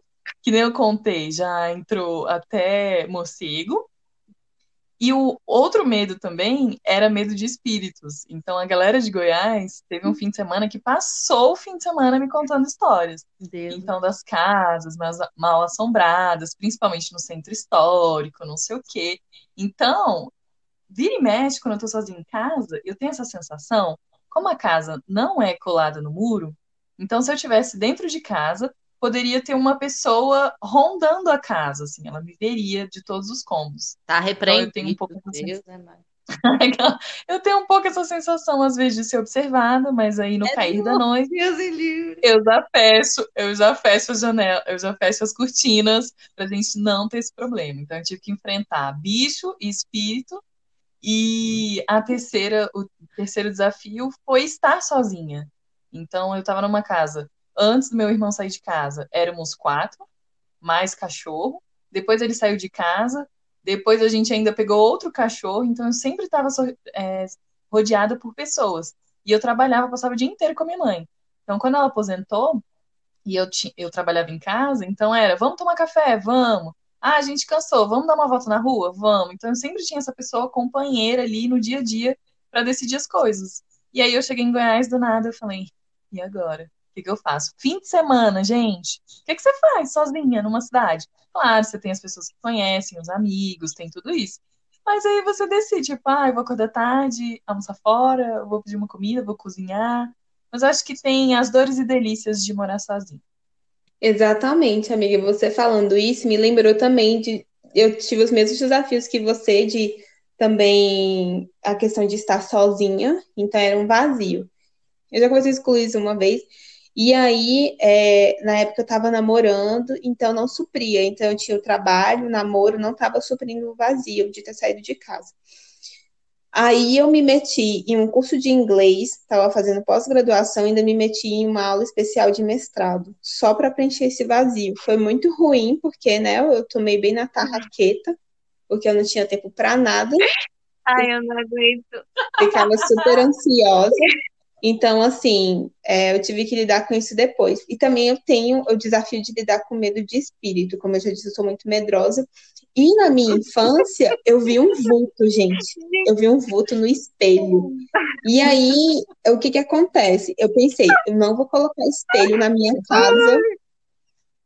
que nem eu contei, já entrou até morcego. E o outro medo também era medo de espíritos. Então a galera de Goiás teve um fim de semana que passou o fim de semana me contando histórias. Deus. Então, das casas mas- mal assombradas, principalmente no centro histórico, não sei o quê. Então, vira e mexe, quando eu tô sozinha em casa, eu tenho essa sensação, como a casa não é colada no muro, então se eu estivesse dentro de casa, poderia ter uma pessoa rondando a casa, assim, ela me veria de todos os cômodos. Tá Então, eu tenho um pouco Deus é mais. [LAUGHS] Eu tenho um pouco essa sensação, às vezes, de ser observada, mas aí no É cair da noite, Deus livre. eu já fecho, eu já fecho as janelas, eu já fecho as cortinas pra gente não ter esse problema. Então eu tive que enfrentar bicho e espírito. E a terceira, o terceiro desafio foi estar sozinha. Então eu estava numa casa, antes do meu irmão sair de casa, éramos quatro, mais cachorro. Depois ele saiu de casa, depois a gente ainda pegou outro cachorro, então eu sempre estava rodeada por pessoas. E eu trabalhava, passava o dia inteiro com a minha mãe. Então, quando ela aposentou e eu, eu trabalhava em casa, então era, vamos tomar café? Vamos. Ah, a gente cansou, vamos dar uma volta na rua? Vamos. Então, eu sempre tinha essa pessoa companheira ali no dia a dia para decidir as coisas. E aí eu cheguei em Goiás do nada, eu falei, e agora? O que que eu faço? Fim de semana, gente. O que que você faz sozinha numa cidade? Claro, você tem as pessoas que conhecem, os amigos, tem tudo isso. Mas aí você decide, tipo, ah, eu vou acordar tarde, almoçar fora, vou pedir uma comida, vou cozinhar. Mas acho que tem as dores e delícias de morar sozinho. Exatamente, amiga. Você falando isso me lembrou também de. Eu tive os mesmos desafios que você, de também a questão de estar sozinha, então era um vazio. Eu já conversei com o Luiz uma vez, e aí, é, na época eu tava namorando, então não supria. Então eu tinha o trabalho, o namoro, não tava suprindo o vazio de ter saído de casa. Aí eu me meti em um curso de inglês, estava fazendo pós-graduação, ainda me meti em uma aula especial de mestrado, só para preencher esse vazio. Foi muito ruim, porque, né, eu tomei bem na tarraqueta, porque eu não tinha tempo para nada, Ai, eu não aguento. ficava super ansiosa. [LAUGHS] Então, assim, é, eu tive que lidar com isso depois. E também eu tenho o desafio de lidar com medo de espírito. Como eu já disse, eu sou muito medrosa. E na minha infância, eu vi um vulto, gente. Eu vi um vulto no espelho. E aí, o que que acontece? Eu pensei, eu não vou colocar espelho na minha casa.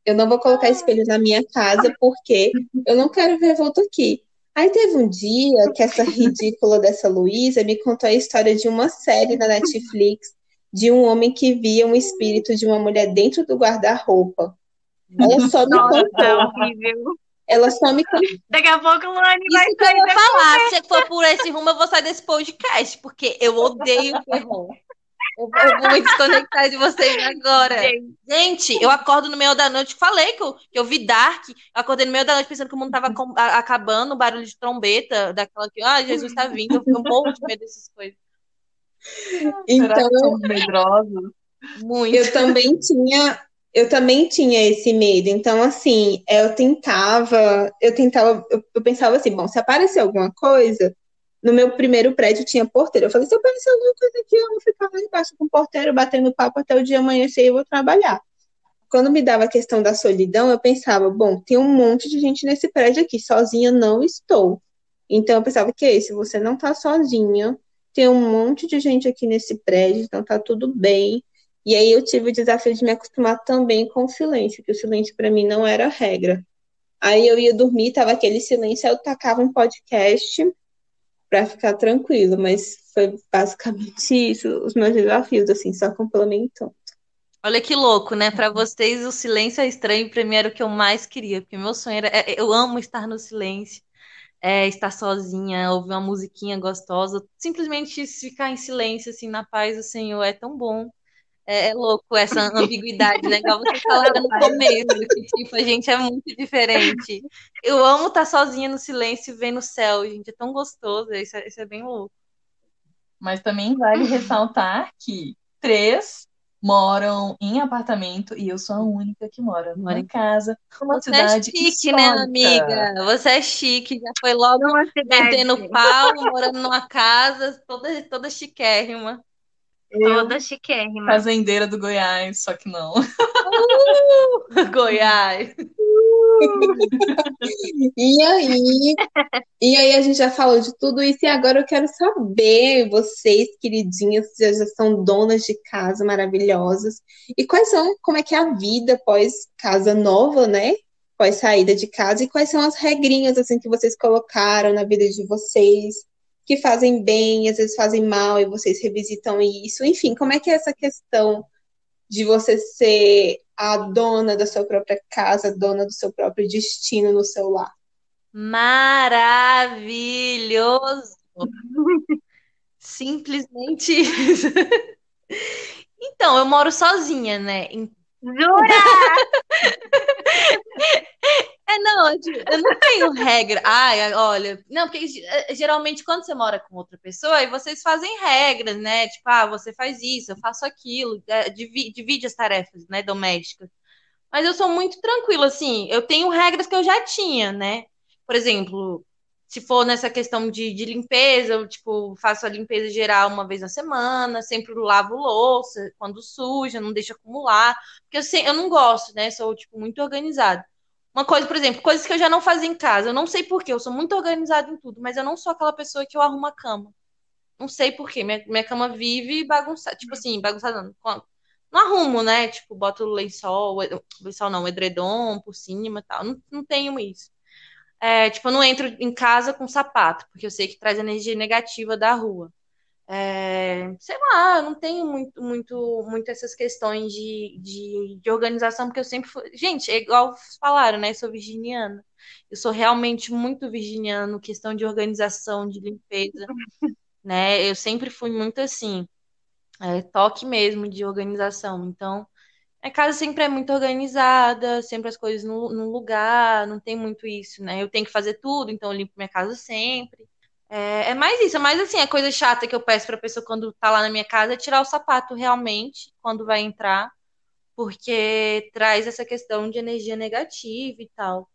Eu não vou colocar espelho na minha casa porque eu não quero ver vulto aqui. Aí teve um dia que essa [LAUGHS] ridícula dessa Luísa me contou a história de uma série na Netflix de um homem que via um espírito de uma mulher dentro do guarda-roupa. Ela só me Nossa, é contou. horrível. Ela só me contou. Daqui a pouco o Luane vai Isso que eu sair ia da falar. Se for por esse rumo, eu vou sair desse podcast, porque eu odeio terror. Eu vou, eu vou me desconectar de vocês agora. gente. Gente, eu acordo no meio da noite. Falei que eu, que eu vi Dark. Eu acordei no meio da noite pensando que o mundo tava com- a- acabando, barulho de trombeta, daquela que, ah, Jesus tá vindo. Eu fico um pouco de medo dessas coisas. Será Então, medrosos? Muito. eu também tinha, eu também tinha esse medo. Então, assim, eu tentava, eu tentava, eu, eu pensava assim, bom, se aparecer alguma coisa, no meu primeiro prédio tinha porteiro. Eu falei, se aparecer alguma coisa aqui, eu vou ficar lá embaixo com o porteiro, batendo papo até o dia amanhecer e eu vou trabalhar. Quando me dava a questão da solidão, eu pensava, bom, tem um monte de gente nesse prédio aqui, sozinha não estou. Então eu pensava que se você não tá sozinha, tem um monte de gente aqui nesse prédio, então tá tudo bem. E aí eu tive o desafio de me acostumar também com o silêncio, que o silêncio para mim não era regra. Aí eu ia dormir, tava aquele silêncio, aí eu tacava um podcast para ficar tranquilo, mas foi basicamente [LAUGHS] isso, os meus desafios, assim, só complementando. Olha que louco, né? Pra vocês o silêncio é estranho, pra mim era o que eu mais queria, porque meu sonho era. é- Eu amo estar no silêncio, é, estar sozinha, ouvir uma musiquinha gostosa, simplesmente ficar em silêncio, assim, na paz do Senhor, é tão bom. É, é louco essa ambiguidade, né? Igual você falaram no começo, que tipo, a gente é muito diferente. Eu amo estar sozinha no silêncio e vendo o céu, gente, é tão gostoso, isso é, isso é bem louco. Mas também vale ressaltar que três moram em apartamento e eu sou a única que mora numa casa, numa Você cidade é chique, né, histórica. amiga? Você é chique, já foi logo metendo pau, morando numa casa, toda, toda chiquérrima. Toda chiquérrima. Fazendeira do Goiás, só que não. Uh, [LAUGHS] Goiás. E aí, e aí a gente já falou de tudo isso e agora eu quero saber, vocês, queridinhas, já, já são donas de casa maravilhosas, e quais são, como é que é a vida pós casa nova, né? Pós saída de casa, e quais são as regrinhas assim que vocês colocaram na vida de vocês, que fazem bem, às vezes fazem mal, e vocês revisitam isso. Enfim, como é que é essa questão de você ser a dona da sua própria casa, dona do seu próprio destino no seu lar? Maravilhoso. [LAUGHS] Simplesmente isso. [LAUGHS] Então, eu moro sozinha, né? Jura? [LAUGHS] É, não, eu não tenho regra. Ai, olha, não, porque eh, geralmente quando você mora com outra pessoa, aí vocês fazem regras, né? Tipo, ah, você faz isso, eu faço aquilo, é, divi- divide as tarefas, né, domésticas. Mas eu sou muito tranquila, assim, eu tenho regras que eu já tinha, né? Por exemplo, se for nessa questão de, de limpeza, eu, tipo, faço a limpeza geral uma vez na semana, sempre lavo louça quando suja, não deixo acumular, porque eu, se- eu não gosto, né? Sou, tipo, muito organizada. Uma coisa, por exemplo, coisas que eu já não fazia em casa. Eu não sei por quê, eu sou muito organizada em tudo, mas eu não sou aquela pessoa que eu arrumo a cama. Não sei por quê. Minha, minha cama vive bagunçada. Tipo assim, bagunçada não. Não arrumo, né? Tipo, boto lençol, lençol não, edredom por cima e tal. Não, não tenho isso. É, tipo, eu não entro em casa com sapato, porque eu sei que traz energia negativa da rua. É, sei lá, eu não tenho muito, muito, muito essas questões de, de, de organização, porque eu sempre fui. Gente, é igual falaram, né? Eu sou virginiana. Eu sou realmente muito virginiano, questão de organização, de limpeza, né? Eu sempre fui muito assim, é, toque mesmo de organização. Então, a casa sempre é muito organizada, sempre as coisas no, no lugar, não tem muito isso, né? Eu tenho que fazer tudo, então eu limpo minha casa sempre. É, é mais isso, é mais assim, a coisa chata que eu peço pra pessoa quando tá lá na minha casa é tirar o sapato realmente, quando vai entrar, porque traz essa questão de energia negativa e tal.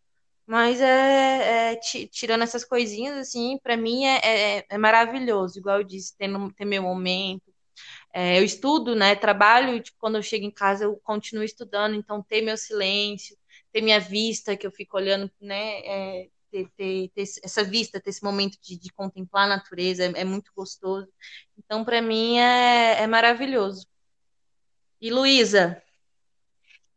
Mas é, é, ti- tirando essas coisinhas, assim, pra mim é, é, é maravilhoso, igual eu disse, ter, ter meu momento. É, eu estudo, né? Trabalho, e, tipo, quando eu chego em casa, eu continuo estudando, então ter meu silêncio, ter minha vista, que eu fico olhando, né? é, ter, ter- ter essa vista, ter esse momento de, de contemplar a natureza, é, é muito gostoso. Então, para mim, é, é maravilhoso. E Luísa?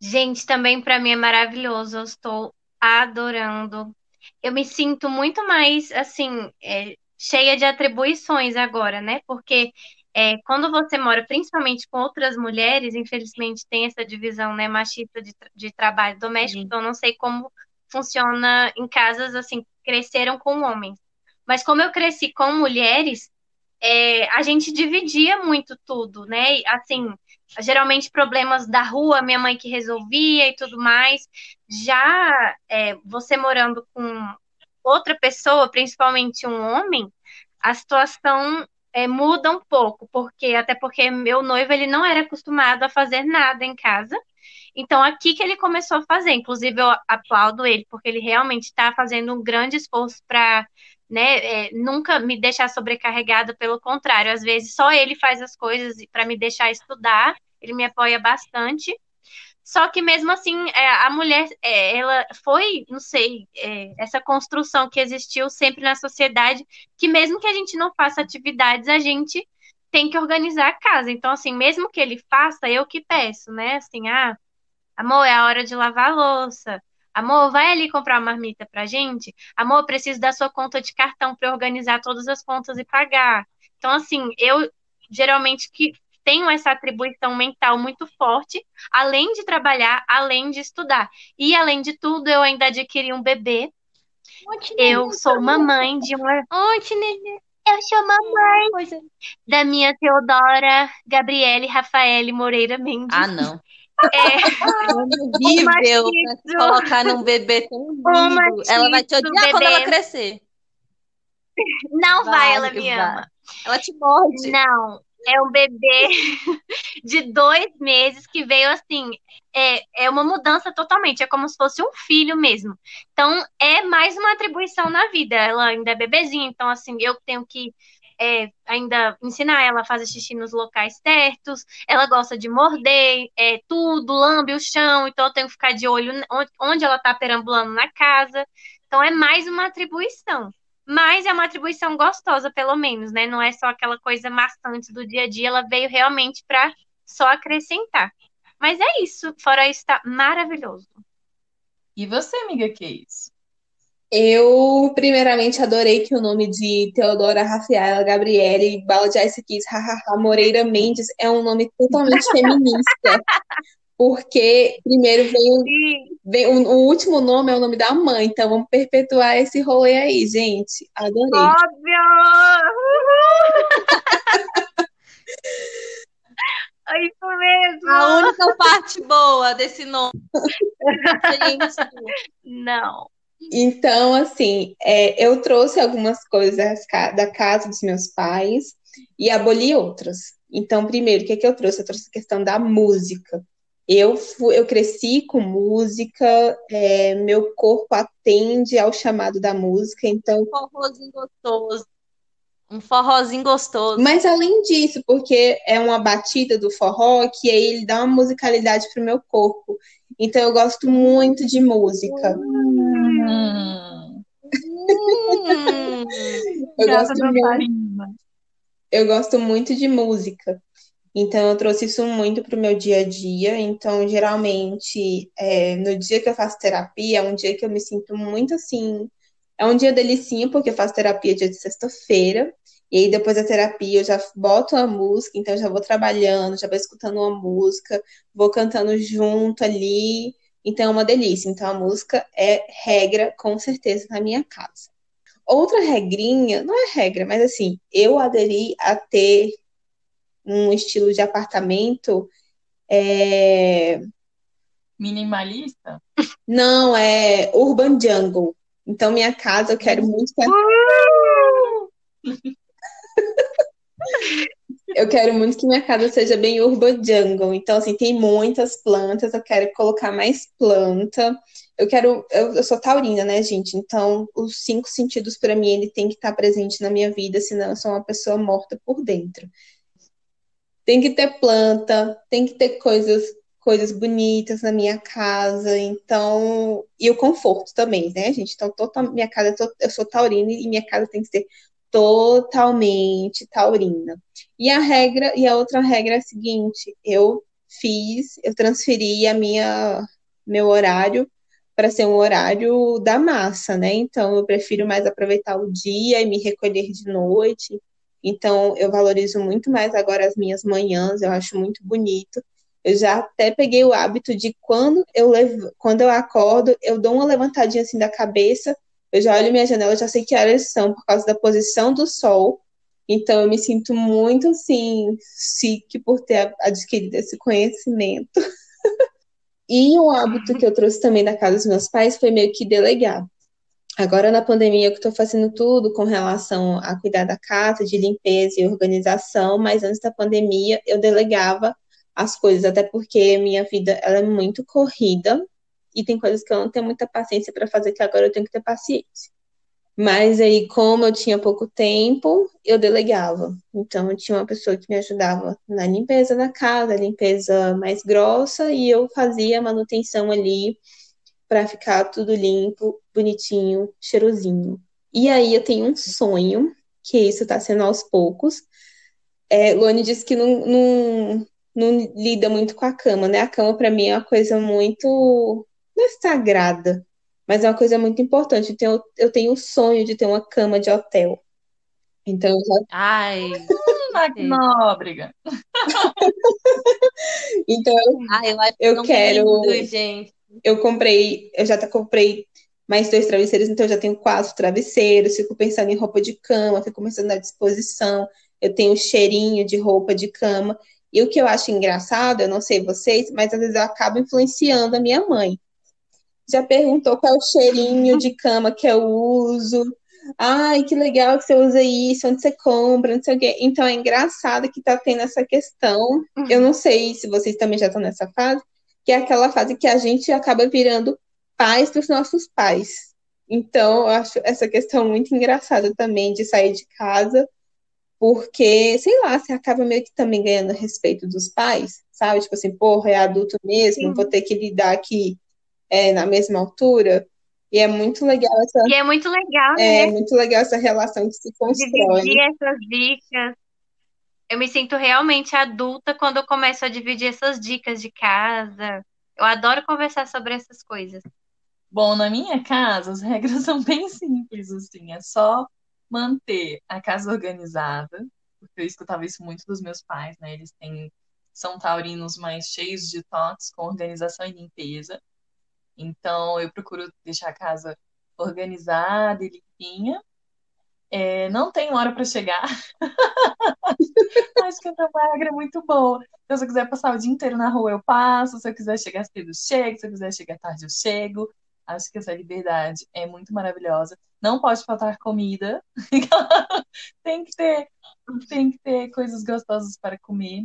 Gente, também para mim é maravilhoso. Eu estou adorando. Eu me sinto muito mais, assim, é, cheia de atribuições agora, né? Porque é, quando você mora principalmente com outras mulheres, infelizmente tem essa divisão, né, machista de, de trabalho doméstico. Sim. Então, eu não sei como funciona em casas, assim, cresceram com homens. Mas como eu cresci com mulheres, é, a gente dividia muito tudo, né? Assim, geralmente problemas da rua, minha mãe que resolvia e tudo mais. Já é, você morando com outra pessoa, principalmente um homem, a situação é, muda um pouco, porque até porque meu noivo ele não era acostumado a fazer nada em casa. Então, aqui que ele começou a fazer. Inclusive, eu aplaudo ele, porque ele realmente está fazendo um grande esforço para, né, é, nunca me deixar sobrecarregada, pelo contrário, às vezes só ele faz as coisas para me deixar estudar, ele me apoia bastante. Só que mesmo assim, é, a mulher, é, ela foi, não sei, é, essa construção que existiu sempre na sociedade, que mesmo que a gente não faça atividades, a gente tem que organizar a casa. Então, assim, mesmo que ele faça, eu que peço, né? Assim, ah, Amor, é a hora de lavar a louça. Amor, vai ali comprar uma marmita pra gente. Amor, preciso da sua conta de cartão para organizar todas as contas e pagar. Então, assim, eu geralmente que tenho essa atribuição mental muito forte, além de trabalhar, além de estudar. E além de tudo, eu ainda adquiri um bebê. Eu sou mamãe de uma Nenê. Eu sou mamãe da minha Teodora Gabriele Rafaele Moreira Mendes. Ah, não. [LAUGHS] É, horrível Uma pra colocar num bebê tão lindo. Ela vai te odiar quando bebê. ela crescer. não vai, ela Vai, me vai. ama. Ela te morde. Não, é um bebê [LAUGHS] de dois meses que veio assim. É, é uma mudança totalmente, é como se fosse um filho mesmo. Então, é mais uma atribuição na vida. Ela ainda é bebezinha, então, assim, eu tenho que é, ainda ensinar ela a fazer xixi nos locais certos. Ela gosta de morder, é, tudo, lambe o chão, então eu tenho que ficar de olho onde, ela tá perambulando na casa. Então, é mais uma atribuição. Mas é uma atribuição gostosa, pelo menos, né? Não é só aquela coisa maçante do dia a dia, ela veio realmente para só acrescentar. Mas é isso, fora isso, tá maravilhoso. E você, amiga, que é isso? Eu, primeiramente, adorei que o nome de Teodora Rafaela Gabriele Bala de Ice Kiss Hahaha Moreira Mendes é um nome totalmente [LAUGHS] feminista. Porque, primeiro, E veio o, o último nome é o nome da mãe, então vamos perpetuar esse rolê aí, gente. Adorei. óbvio! [LAUGHS] É isso mesmo! A única parte boa desse nome. [LAUGHS] Não. Então, assim, é, eu trouxe algumas coisas da casa dos meus pais e aboli outras. Então, primeiro, o que que eu trouxe? Eu trouxe a questão da música. Eu, fu- eu cresci com música, é, meu corpo atende ao chamado da música, então um forrozinho gostoso. Um forrozinho gostoso. Mas além disso, porque é uma batida do forró que aí ele dá uma musicalidade pro meu corpo. Então eu gosto muito de música. Hum, Hum, Eu gosto muito, eu gosto muito de música. Então eu trouxe isso muito pro meu dia a dia. Então, geralmente, é, no dia que eu faço terapia, é um dia que eu me sinto muito assim. É um dia delicinha, porque eu faço terapia dia de sexta-feira. E aí, depois da terapia, eu já boto a música, então eu já vou trabalhando, já vou escutando uma música, vou cantando junto ali. Então, é uma delícia. Então, a música é regra, com certeza, na minha casa. Outra regrinha, não é regra, mas assim, eu aderi a ter um estilo de apartamento. é, Minimalista? Não, é Urban Jungle. Então, minha casa, eu quero muito que [LAUGHS] Eu quero muito que minha casa seja bem urban jungle. Então, assim, tem muitas plantas, eu quero colocar mais planta. Eu quero. Eu, eu sou taurina, né, gente? Então, os cinco sentidos, para mim, ele tem que estar presente na minha vida, senão eu sou uma pessoa morta por dentro. Tem que ter planta, tem que ter coisas, coisas bonitas na minha casa. Então, e o conforto também, né, gente? Então, total, minha casa, eu sou taurina e minha casa tem que ser totalmente taurina. E a regra, e a outra regra é a seguinte, eu fiz, eu transferi a minha meu horário para ser um horário da massa, né? Então eu prefiro mais aproveitar o dia e me recolher de noite. Então eu valorizo muito mais agora as minhas manhãs, eu acho muito bonito. Eu já até peguei o hábito de quando eu levo, quando eu acordo, eu dou uma levantadinha assim da cabeça, eu já olho minha janela, já sei que horas são por causa da posição do sol. Então eu me sinto muito assim, chique por ter adquirido esse conhecimento. [LAUGHS] e um hábito que eu trouxe também da casa dos meus pais foi meio que delegar. Agora na pandemia eu estou fazendo tudo com relação a cuidar da casa, de limpeza e organização, mas antes da pandemia eu delegava as coisas, até porque minha vida ela é muito corrida e tem coisas que eu não tenho muita paciência para fazer que agora eu tenho que ter paciência. Mas aí, como eu tinha pouco tempo, eu delegava. Então, eu tinha uma pessoa que me ajudava na limpeza da casa, limpeza mais grossa, e eu fazia a manutenção ali para ficar tudo limpo, bonitinho, cheirosinho. E aí, eu tenho um sonho, que isso está sendo aos poucos. É, Luane disse que não, não, não lida muito com a cama, né? A cama, para mim, é uma coisa muito. Não é sagrada, mas é uma coisa muito importante. Eu tenho, eu tenho o sonho de ter uma cama de hotel. Então, eu já, Ai, [LAUGHS] Magnóbrega. [LAUGHS] então eu, ai, eu acho Eu quero- lindo, gente. Eu comprei, eu já comprei mais dois travesseiros, então eu já tenho quatro travesseiros, fico pensando em roupa de cama, fico pensando na disposição, eu tenho cheirinho de roupa de cama. E o que eu acho engraçado, eu não sei vocês, mas às vezes eu acabo influenciando a minha mãe. Já perguntou qual é o cheirinho de cama que eu uso. Ai, que legal que você usa isso, onde você compra, não sei o quê. Então é engraçado que tá tendo essa questão. Eu não sei se vocês também já estão nessa fase, que é aquela fase que a gente acaba virando pais dos nossos pais. Então, eu acho essa questão muito engraçada também de sair de casa, porque, sei lá, você acaba meio que também ganhando respeito dos pais, sabe? Tipo assim, porra, é adulto mesmo, Sim. vou ter que lidar aqui é, na mesma altura. E é muito legal essa. E é muito legal, né? É muito legal essa relação que se constrói. Dividir essas dicas. Eu me sinto realmente adulta quando eu começo a dividir essas dicas de casa. Eu adoro conversar sobre essas coisas. Bom, na minha casa, as [LAUGHS] regras são bem simples, assim. É só manter a casa organizada, porque eu escutava isso muito dos meus pais, né? Eles têm, são taurinos mais cheios de toques com organização e limpeza. Então, eu procuro deixar a casa organizada e limpinha. É, não tem hora para chegar. [LAUGHS] Acho que é uma regra muito boa. Então, se eu quiser passar o dia inteiro na rua, eu passo. Se eu quiser chegar cedo, chego. Se eu quiser chegar tarde, eu chego. Acho que essa liberdade é muito maravilhosa. Não pode faltar comida. [LAUGHS] tem que ter, tem que ter coisas gostosas para comer.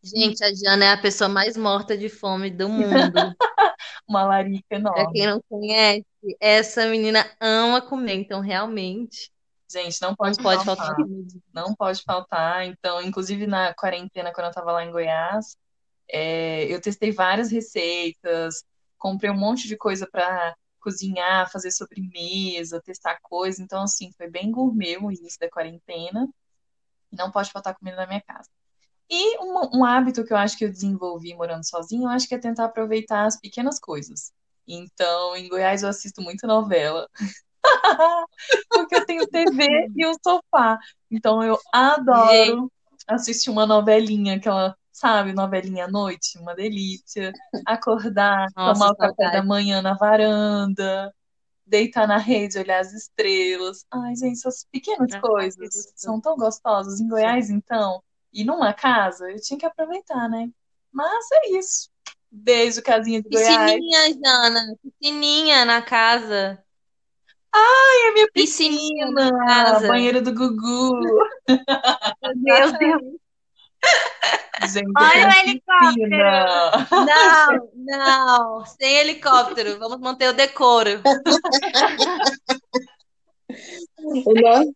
Gente, a Jana é a pessoa mais morta de fome do mundo. [LAUGHS] Uma larica enorme. Pra quem não conhece, essa menina ama comer, então realmente. Gente, não pode, não pode faltar. faltar. Não pode faltar. Então, inclusive na quarentena, quando eu estava lá em Goiás, é, eu testei várias receitas, comprei um monte de coisa para cozinhar, fazer sobremesa, testar coisa. Então, assim, foi bem gourmet o início da quarentena. Não pode faltar comida na minha casa. E um, um hábito que eu acho que eu desenvolvi morando sozinho, eu acho que é tentar aproveitar as pequenas coisas. Então, em Goiás eu assisto muita novela. [LAUGHS] TV e um sofá. Então eu adoro assistir uma novelinha, aquela sabe? Novelinha à noite, uma delícia. Acordar, Nossa, tomar o café da manhã na varanda, deitar na rede, olhar as estrelas. Ai, gente, essas pequenas é, coisas são tão gostosas. Em Goiás, então, e numa casa, eu tinha que aproveitar, né? Mas é isso. Beijo, casinha de Goiás. Piscininha, Jana. Piscininha na casa. Ai, a minha piscina. piscina na casa. Banheiro do Gugu. Meu Deus. [LAUGHS] Gente, Olha o helicóptero! Não, não, sem helicóptero. Vamos manter o decoro. [LAUGHS]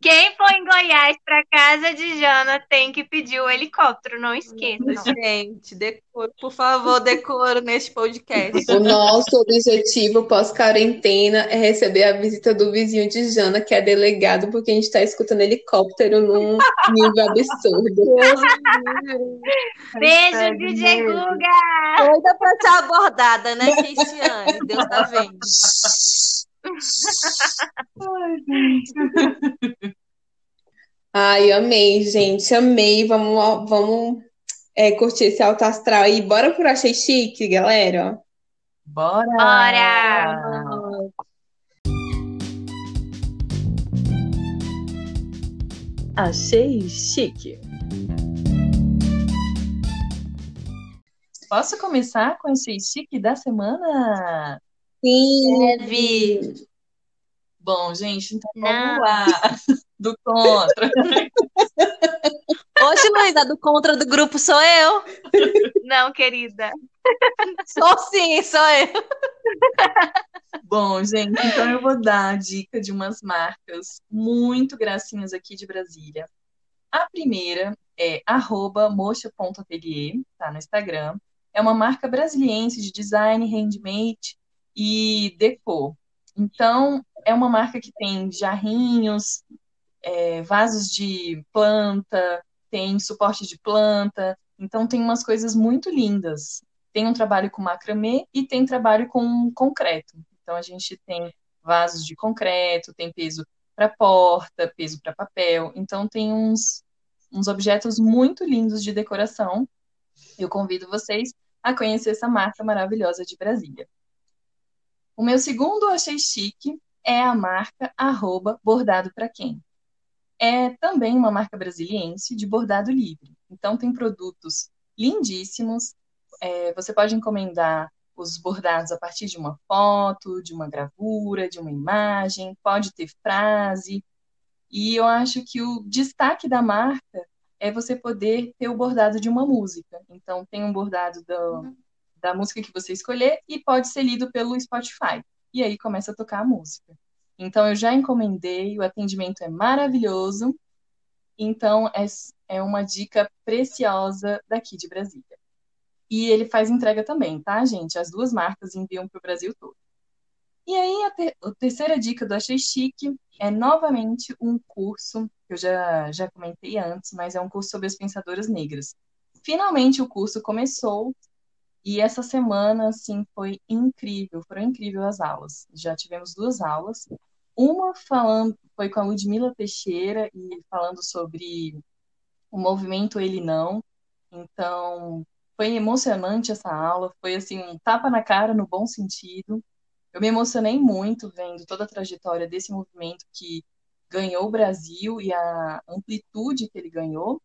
Quem for em Goiás para casa de Jana tem que pedir o helicóptero, não esqueça. Gente, decoro, por favor, decoro neste podcast. O nosso objetivo pós-quarentena é receber a visita do vizinho de Jana, que é delegado, porque a gente está escutando helicóptero num nível absurdo. Beijo, DJ Guga! Doida para ser abordada, né, Cristiane? Deus tá vendo. Ai, gente. Ai, amei, gente, amei. Vamos, vamos é, curtir esse alto astral aí. Bora por Achei Chique, galera? Bora! Bora! Achei chique. Posso começar com esse chique da semana? Sim. Deve. Bom, gente, então vamos Não. lá. [LAUGHS] Do contra. Oxe, Luísa, do contra do grupo sou eu. Não, querida. Sou sim, sou eu. Bom, gente, então eu vou dar a dica de umas marcas muito gracinhas aqui de Brasília. A primeira é mocha.atelier, tá no Instagram. É uma marca brasiliense de design handmade e Decor. Então, é uma marca que tem jarrinhos, é, vasos de planta, tem suporte de planta, então tem umas coisas muito lindas. Tem um trabalho com macramê e tem trabalho com concreto. Então a gente tem vasos de concreto, tem peso para porta, peso para papel. Então tem uns, uns objetos muito lindos de decoração. Eu convido vocês a conhecer essa marca maravilhosa de Brasília. O meu segundo achei chique é a marca arroba bordado para quem. É também uma marca brasiliense de bordado livre. Então tem produtos lindíssimos. É, você pode encomendar os bordados a partir de uma foto, de uma gravura, de uma imagem, pode ter frase. E eu acho que o destaque da marca é você poder ter o bordado de uma música. Então, tem um bordado do, da música que você escolher e pode ser lido pelo Spotify. E aí começa a tocar a música. Então, eu já encomendei, o atendimento é maravilhoso. Então, é, é uma dica preciosa daqui de Brasília. E ele faz entrega também, tá, gente? As duas marcas enviam para o Brasil todo. E aí, a, ter, a, terceira dica do Achei Chique é novamente um curso, que eu já, já comentei antes, mas é um curso sobre as pensadoras negras. Finalmente o curso começou e essa semana, assim, foi incrível, foram incríveis as aulas. Já tivemos duas aulas. Uma falando, foi com a Ludmila Teixeira e falando sobre o movimento Ele Não. Então, foi emocionante essa aula, foi assim um tapa na cara no bom sentido. Eu me emocionei muito vendo toda a trajetória desse movimento que ganhou o Brasil e a amplitude que ele ganhou.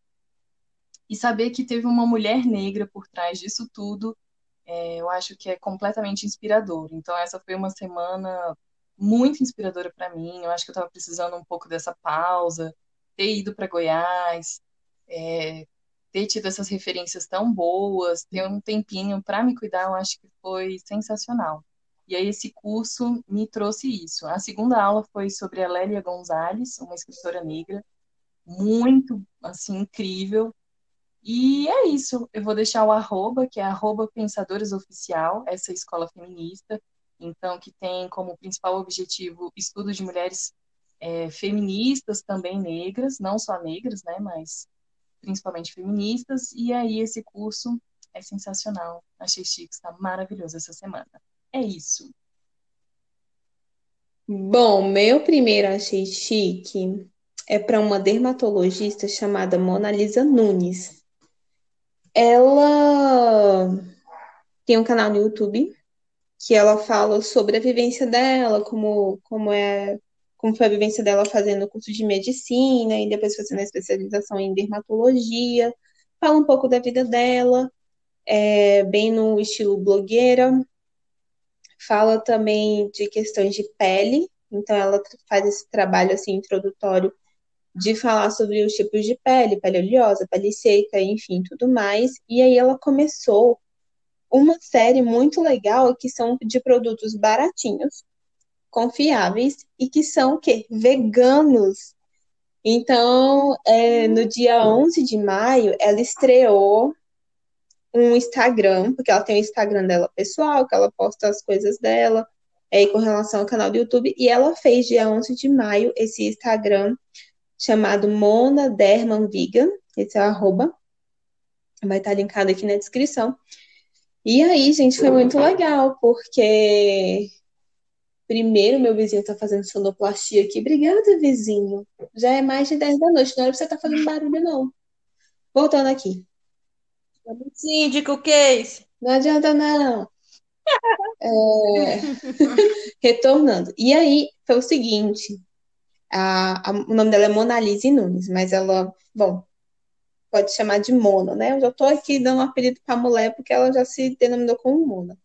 E saber que teve uma mulher negra por trás disso tudo, é, eu acho que é completamente inspirador. Então, essa foi uma semana muito inspiradora para mim. Eu acho que eu estava precisando um pouco dessa pausa, ter ido para Goiás, é, ter tido essas referências tão boas, ter um tempinho para me cuidar, eu acho que foi sensacional. E aí esse curso me trouxe isso. A segunda aula foi sobre a Lélia Gonzalez, uma escritora negra, muito, assim, incrível. E é isso. Eu vou deixar o arroba, que é arroba Pensadores Oficial, essa escola feminista, então, que tem como principal objetivo estudo de mulheres é, feministas, também negras, não só negras, né, mas principalmente feministas, e aí esse curso é sensacional. Achei chique, está maravilhoso essa semana. É isso. Bom, meu primeiro achei chique é para uma dermatologista chamada Mona Lisa Nunes. Ela tem um canal no YouTube que ela fala sobre a vivência dela, como, como é como foi a vivência dela fazendo o curso de medicina e depois fazendo a especialização em dermatologia. Fala um pouco da vida dela, é, bem no estilo blogueira. Fala também de questões de pele, então ela faz esse trabalho assim introdutório de falar sobre os tipos de pele, pele oleosa, pele seca, enfim, tudo mais. E aí ela começou uma série muito legal que são de produtos baratinhos, confiáveis e que são o quê? Veganos. Então, é, no dia 11 de maio, ela estreou um Instagram, porque ela tem o Instagram dela pessoal, que ela posta as coisas dela, é, com relação ao canal do YouTube, e ela fez dia 11 de maio esse Instagram chamado Mona Derman Vegan, esse é o arroba, vai estar linkado aqui na descrição. E aí, gente, foi muito legal, porque Primeiro, meu vizinho tá fazendo sonoplastia aqui. Obrigada, vizinho. Já é mais de 10 da noite, não era pra você estar tá fazendo barulho, não. Voltando aqui. Síndico, isso? Não adianta, não. É... [LAUGHS] Retornando. E aí, foi o seguinte. A, a, o nome dela é Monalise Nunes, mas ela, bom, pode chamar de Mona, né? Eu já tô aqui dando um apelido pra mulher porque ela já se denominou como Mona.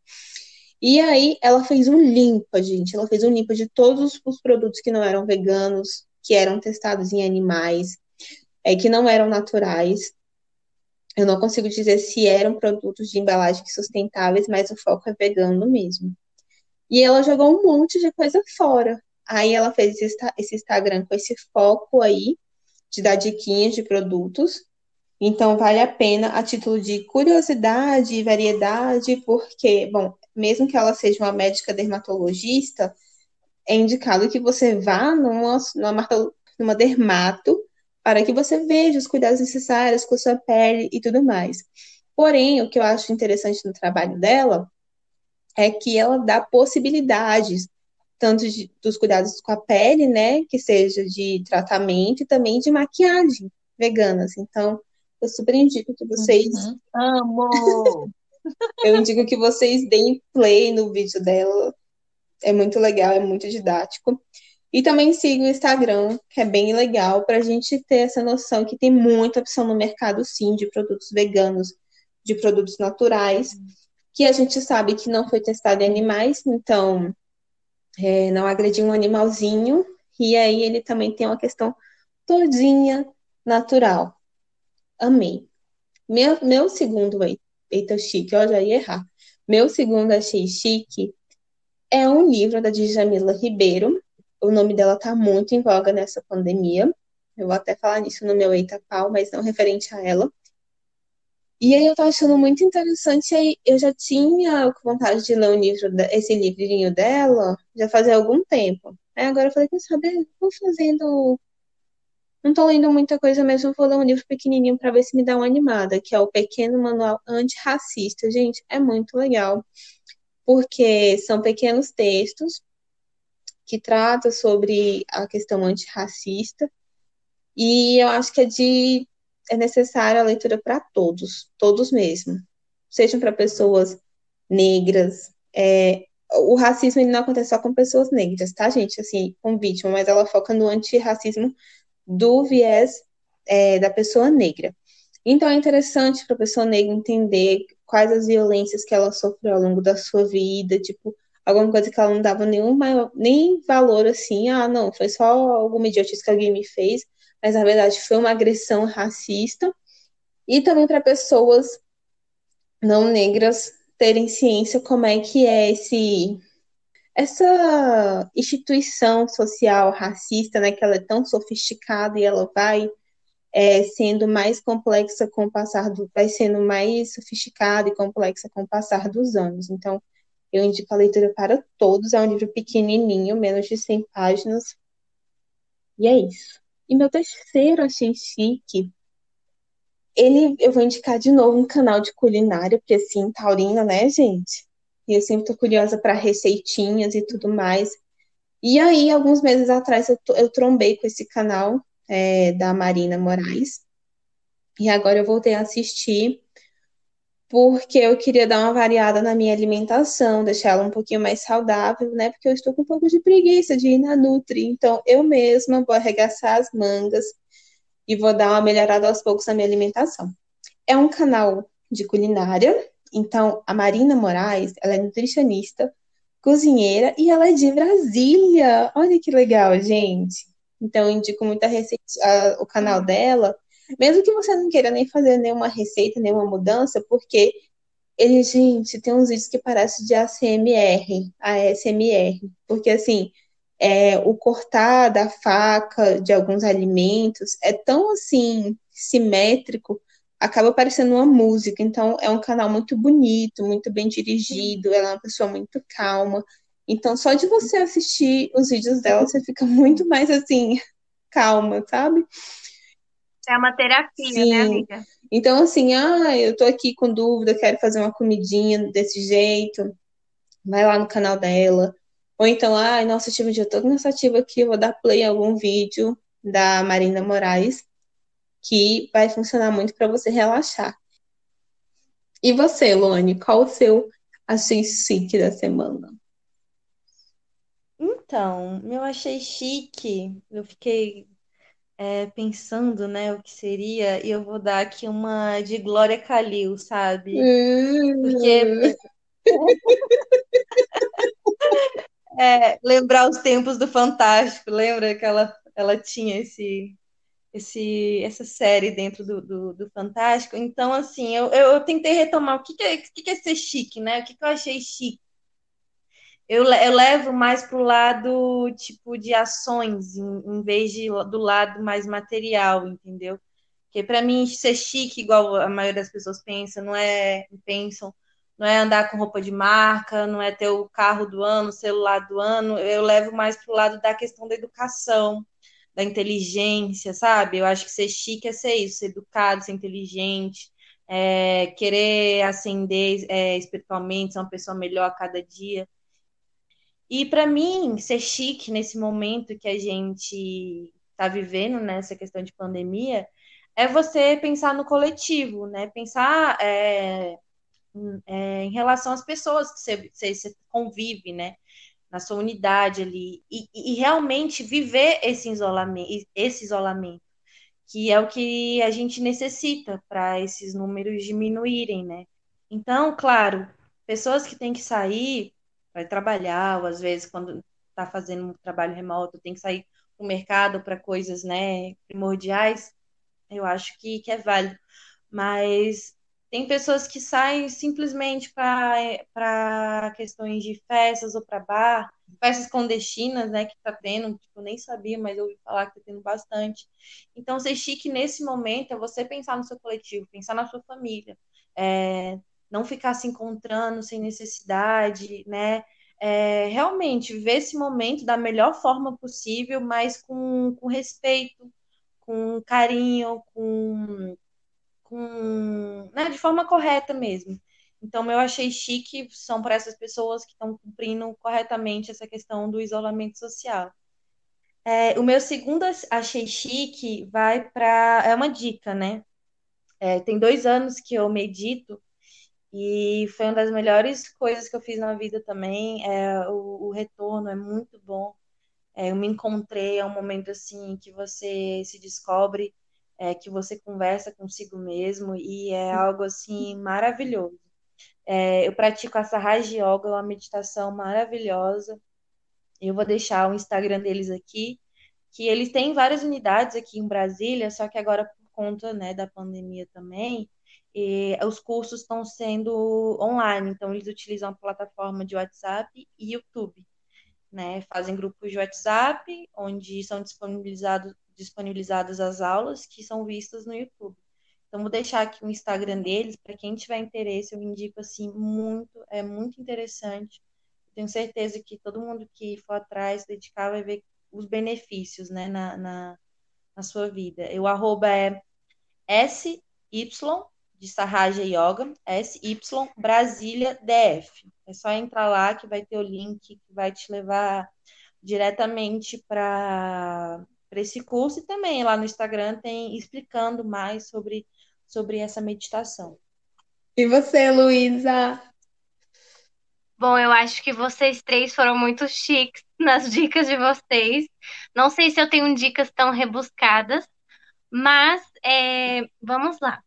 E aí ela fez um limpa, gente. Ela fez um limpa de todos os produtos que não eram veganos, que eram testados em animais, é, que não eram naturais. Eu não consigo dizer se eram produtos de embalagem sustentáveis, mas o foco é vegano mesmo. E ela jogou um monte de coisa fora. Aí ela fez esse Instagram com esse foco aí, de dar diquinhas de produtos. Então, vale a pena a título de curiosidade e variedade, porque, bom, mesmo que ela seja uma médica dermatologista, é indicado que você vá numa, numa, numa dermato para que você veja os cuidados necessários com a sua pele e tudo mais. Porém, o que eu acho interessante no trabalho dela é que ela dá possibilidades, tanto de, dos cuidados com a pele, né, que seja de tratamento e também de maquiagem veganas. Então, eu super indico que vocês. Uhum. Amo! [LAUGHS] Eu indico que vocês deem play no vídeo dela. É muito legal, é muito didático. E também sigo o Instagram, que é bem legal, para a gente ter essa noção que tem muita opção no mercado, sim, de produtos veganos, de produtos naturais, que a gente sabe que não foi testado em animais, então é, não agrediu um animalzinho, e aí ele também tem uma questão todinha natural. Amei. Meu, meu segundo, eita, chique, eu já ia errar. Meu segundo achei chique é um livro da Djamila Ribeiro, o nome dela tá muito em voga nessa pandemia. Eu vou até falar nisso no meu Eita Pau, mas não referente a ela. E aí eu tô achando muito interessante, aí eu já tinha vontade de ler livro, esse livrinho dela, já fazia algum tempo. Aí agora eu falei, quer saber, vou fazendo... Não tô lendo muita coisa mesmo, vou ler um livro pequenininho para ver se me dá uma animada, que é o Pequeno Manual Antirracista. Gente, é muito legal, porque são pequenos textos que trata sobre a questão antirracista. E eu acho que é de é necessária a leitura para todos, todos mesmo. Sejam para pessoas negras. É, o racismo ele não acontece só com pessoas negras, tá, gente? Assim, com vítima, mas ela foca no antirracismo do viés é, da pessoa negra. Então é interessante para a pessoa negra entender quais as violências que ela sofreu ao longo da sua vida, tipo, alguma coisa que ela não dava nenhum maior, nem valor assim, ah, não, foi só alguma idiotice que alguém me fez, mas na verdade foi uma agressão racista. E também para pessoas não negras terem ciência como é que é esse essa instituição social racista, né, que ela é tão sofisticada e ela vai é, sendo mais complexa com o passar do, vai sendo mais sofisticada e complexa com o passar dos anos. Então, eu indico a leitura para todos. É um livro pequenininho, menos de 100 páginas. E é isso. E meu terceiro, achei chique. Ele, eu vou indicar de novo um canal de culinária, porque assim, taurina, né, gente? E eu sempre tô curiosa para receitinhas e tudo mais. E aí, alguns meses atrás, eu, eu trombei com esse canal é, da Marina Moraes. E agora eu voltei a assistir porque eu queria dar uma variada na minha alimentação, deixar ela um pouquinho mais saudável, né? Porque eu estou com um pouco de preguiça de ir na Nutri, então eu mesma vou arregaçar as mangas e vou dar uma melhorada aos poucos na minha alimentação. É um canal de culinária, então a Marina Moraes, ela é nutricionista, cozinheira e ela é de Brasília. Olha que legal, gente. Então eu indico muito a receita, a, o canal dela, mesmo que você não queira nem fazer nenhuma receita, nenhuma mudança, porque ele, gente, tem uns vídeos que parecem de ASMR, ASMR, porque assim, é, o cortar da faca de alguns alimentos é tão assim simétrico, acaba parecendo uma música. Então é um canal muito bonito, muito bem dirigido, ela é uma pessoa muito calma. Então só de você assistir os vídeos dela, você fica [LAUGHS] muito mais assim calma, sabe? É uma terapia, né, Sim. né, amiga? Então, assim, ah, eu tô aqui com dúvida, quero fazer uma comidinha desse jeito. Vai lá no canal dela. Ou então, ai, nossa, tive um dia todo cansativo aqui, eu vou dar play em algum vídeo da Marina Moraes, que vai funcionar muito para você relaxar. E você, Lone, qual o seu achei chique da semana? Então, eu achei chique. Eu fiquei é, pensando, né, o que seria, e eu vou dar aqui uma de Glória Calil, sabe? Porque [LAUGHS] é, lembrar os tempos do Fantástico, lembra que ela, ela tinha esse, esse, essa série dentro do, do, do Fantástico? Então, assim, eu, eu, eu, tentei retomar o que, que, é, que, que é ser chique, né? O que, que eu achei chique eu, eu levo mais para o lado tipo de ações, em, em vez de, do lado mais material, entendeu? Porque para mim ser chique, igual a maioria das pessoas pensa, não é pensam, não é andar com roupa de marca, não é ter o carro do ano, o celular do ano. Eu levo mais para o lado da questão da educação, da inteligência, sabe? Eu acho que ser chique é ser isso, ser educado, ser inteligente, é, querer ascender é, espiritualmente, ser uma pessoa melhor a cada dia. E para mim, ser chique nesse momento que a gente está vivendo, nessa questão de pandemia, é você pensar no coletivo, né? Pensar é, é, em relação às pessoas que você, você, você, convive, né? na sua unidade ali, e, e realmente viver esse isolamento, esse isolamento, que é o que a gente necessita para esses números diminuírem, né? Então, claro, pessoas que têm que sair para trabalhar, ou às vezes quando está fazendo um trabalho remoto, tem que sair para o mercado para coisas né, primordiais, eu acho que, que é válido. Mas tem pessoas que saem simplesmente para questões de festas ou para bar, festas clandestinas, né, que tá tendo, tipo, nem sabia, mas eu ouvi falar que tá tendo bastante. Então, ser chique nesse momento é você pensar no seu coletivo, pensar na sua família, é, não ficar se encontrando sem necessidade, né, é, realmente ver esse momento da melhor forma possível, mas com, com respeito, com carinho, com com, né, de forma correta mesmo. Então, eu achei chique são para essas pessoas que estão cumprindo corretamente essa questão do isolamento social. É, o meu segundo achei chique vai para. É uma dica, né? É, tem dois anos que eu medito e foi uma das melhores coisas que eu fiz na vida também. É, o, o retorno é muito bom. É, eu me encontrei, é um momento assim que você se descobre é, que você conversa consigo mesmo e é algo assim maravilhoso. É, eu pratico a Sahaj Yoga, uma meditação maravilhosa. Eu vou deixar o Instagram deles aqui, que eles têm várias unidades aqui em Brasília, só que agora por conta né, da pandemia também, e os cursos estão sendo online, então eles utilizam a plataforma de WhatsApp e YouTube. Né? Fazem grupos de WhatsApp, onde são disponibilizados disponibilizadas as aulas que são vistas no YouTube. Então, vou deixar aqui o Instagram deles, para quem tiver interesse, eu indico assim, muito, é muito interessante. Tenho certeza que todo mundo que for atrás, dedicar, vai ver os benefícios né, na, na, na sua vida. O arroba é SY de Sahaja Yoga, SY Brasília DF. É só entrar lá que vai ter o link que vai te levar diretamente para para esse curso e também lá no Instagram tem explicando mais sobre, sobre essa meditação. E você, Luísa? Bom, eu acho que vocês três foram muito chiques nas dicas de vocês. Não sei se eu tenho dicas tão rebuscadas, mas é, vamos lá.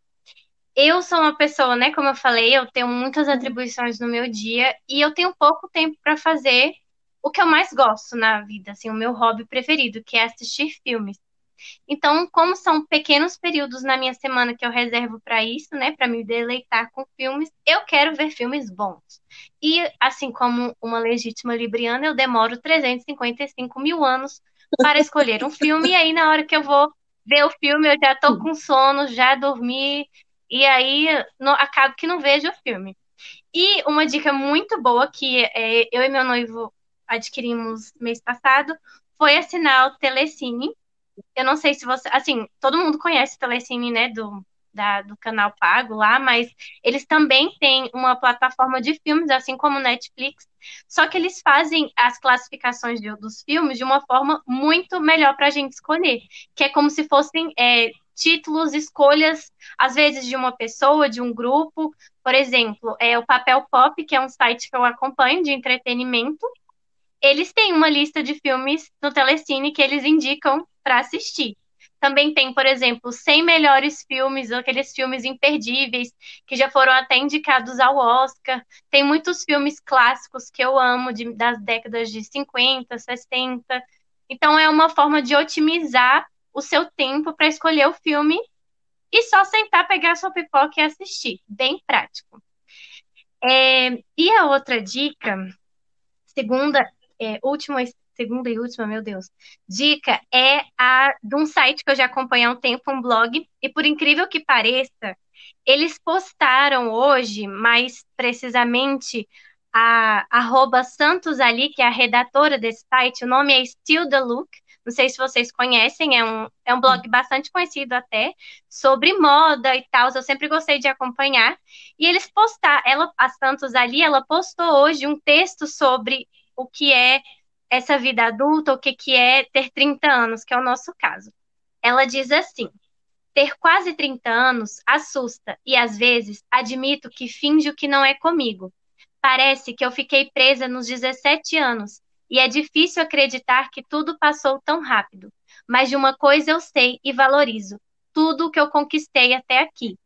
Eu sou uma pessoa, né? Como eu falei, eu tenho muitas atribuições no meu dia e eu tenho pouco tempo para fazer o que eu mais gosto na vida, assim, o meu hobby preferido, que é assistir filmes. Então, como são pequenos períodos na minha semana que eu reservo para isso, né, para me deleitar com filmes, eu quero ver filmes bons. E, assim como uma legítima libriana, eu demoro 355 mil anos para escolher um filme, e aí na hora que eu vou ver o filme, eu já tô com sono, já dormi, e aí acabo que não vejo o filme. E uma dica muito boa que é, eu e meu noivo adquirimos mês passado foi assinar o Telecine. Eu não sei se você. Assim, todo mundo conhece o Telecine, né? Do, da, do canal pago lá, mas eles também têm uma plataforma de filmes, assim como Netflix. Só que eles fazem as classificações de, dos filmes de uma forma muito melhor para a gente escolher, que é como se fossem é, títulos, escolhas, às vezes de uma pessoa, de um grupo. Por exemplo, é o Papel Pop, que é um site que eu acompanho de entretenimento eles têm uma lista de filmes no Telecine que eles indicam para assistir. Também tem, por exemplo, 100 melhores filmes, aqueles filmes imperdíveis que já foram até indicados ao Oscar. Tem muitos filmes clássicos que eu amo, de, das décadas de 50, 60. Então, é uma forma de otimizar o seu tempo para escolher o filme e só sentar, pegar sua pipoca e assistir. Bem prático. É, e a outra dica, segunda é, última, segunda e última, meu Deus, dica é a de um site que eu já acompanho há um tempo, um blog, e por incrível que pareça, eles postaram hoje, mais precisamente, a arroba Santos ali, que é a redatora desse site, o nome é Still the Look, não sei se vocês conhecem, é um, é um blog bastante conhecido até, sobre moda e tal, eu sempre gostei de acompanhar. E eles postaram, ela, a Santos ali, ela postou hoje um texto sobre o que é essa vida adulta, o que, que é ter 30 anos, que é o nosso caso. Ela diz assim: ter quase 30 anos assusta e às vezes admito que finjo que não é comigo. Parece que eu fiquei presa nos 17 anos, E é difícil acreditar que tudo passou tão rápido. Mas de uma coisa eu sei e valorizo: tudo o que eu conquistei até aqui.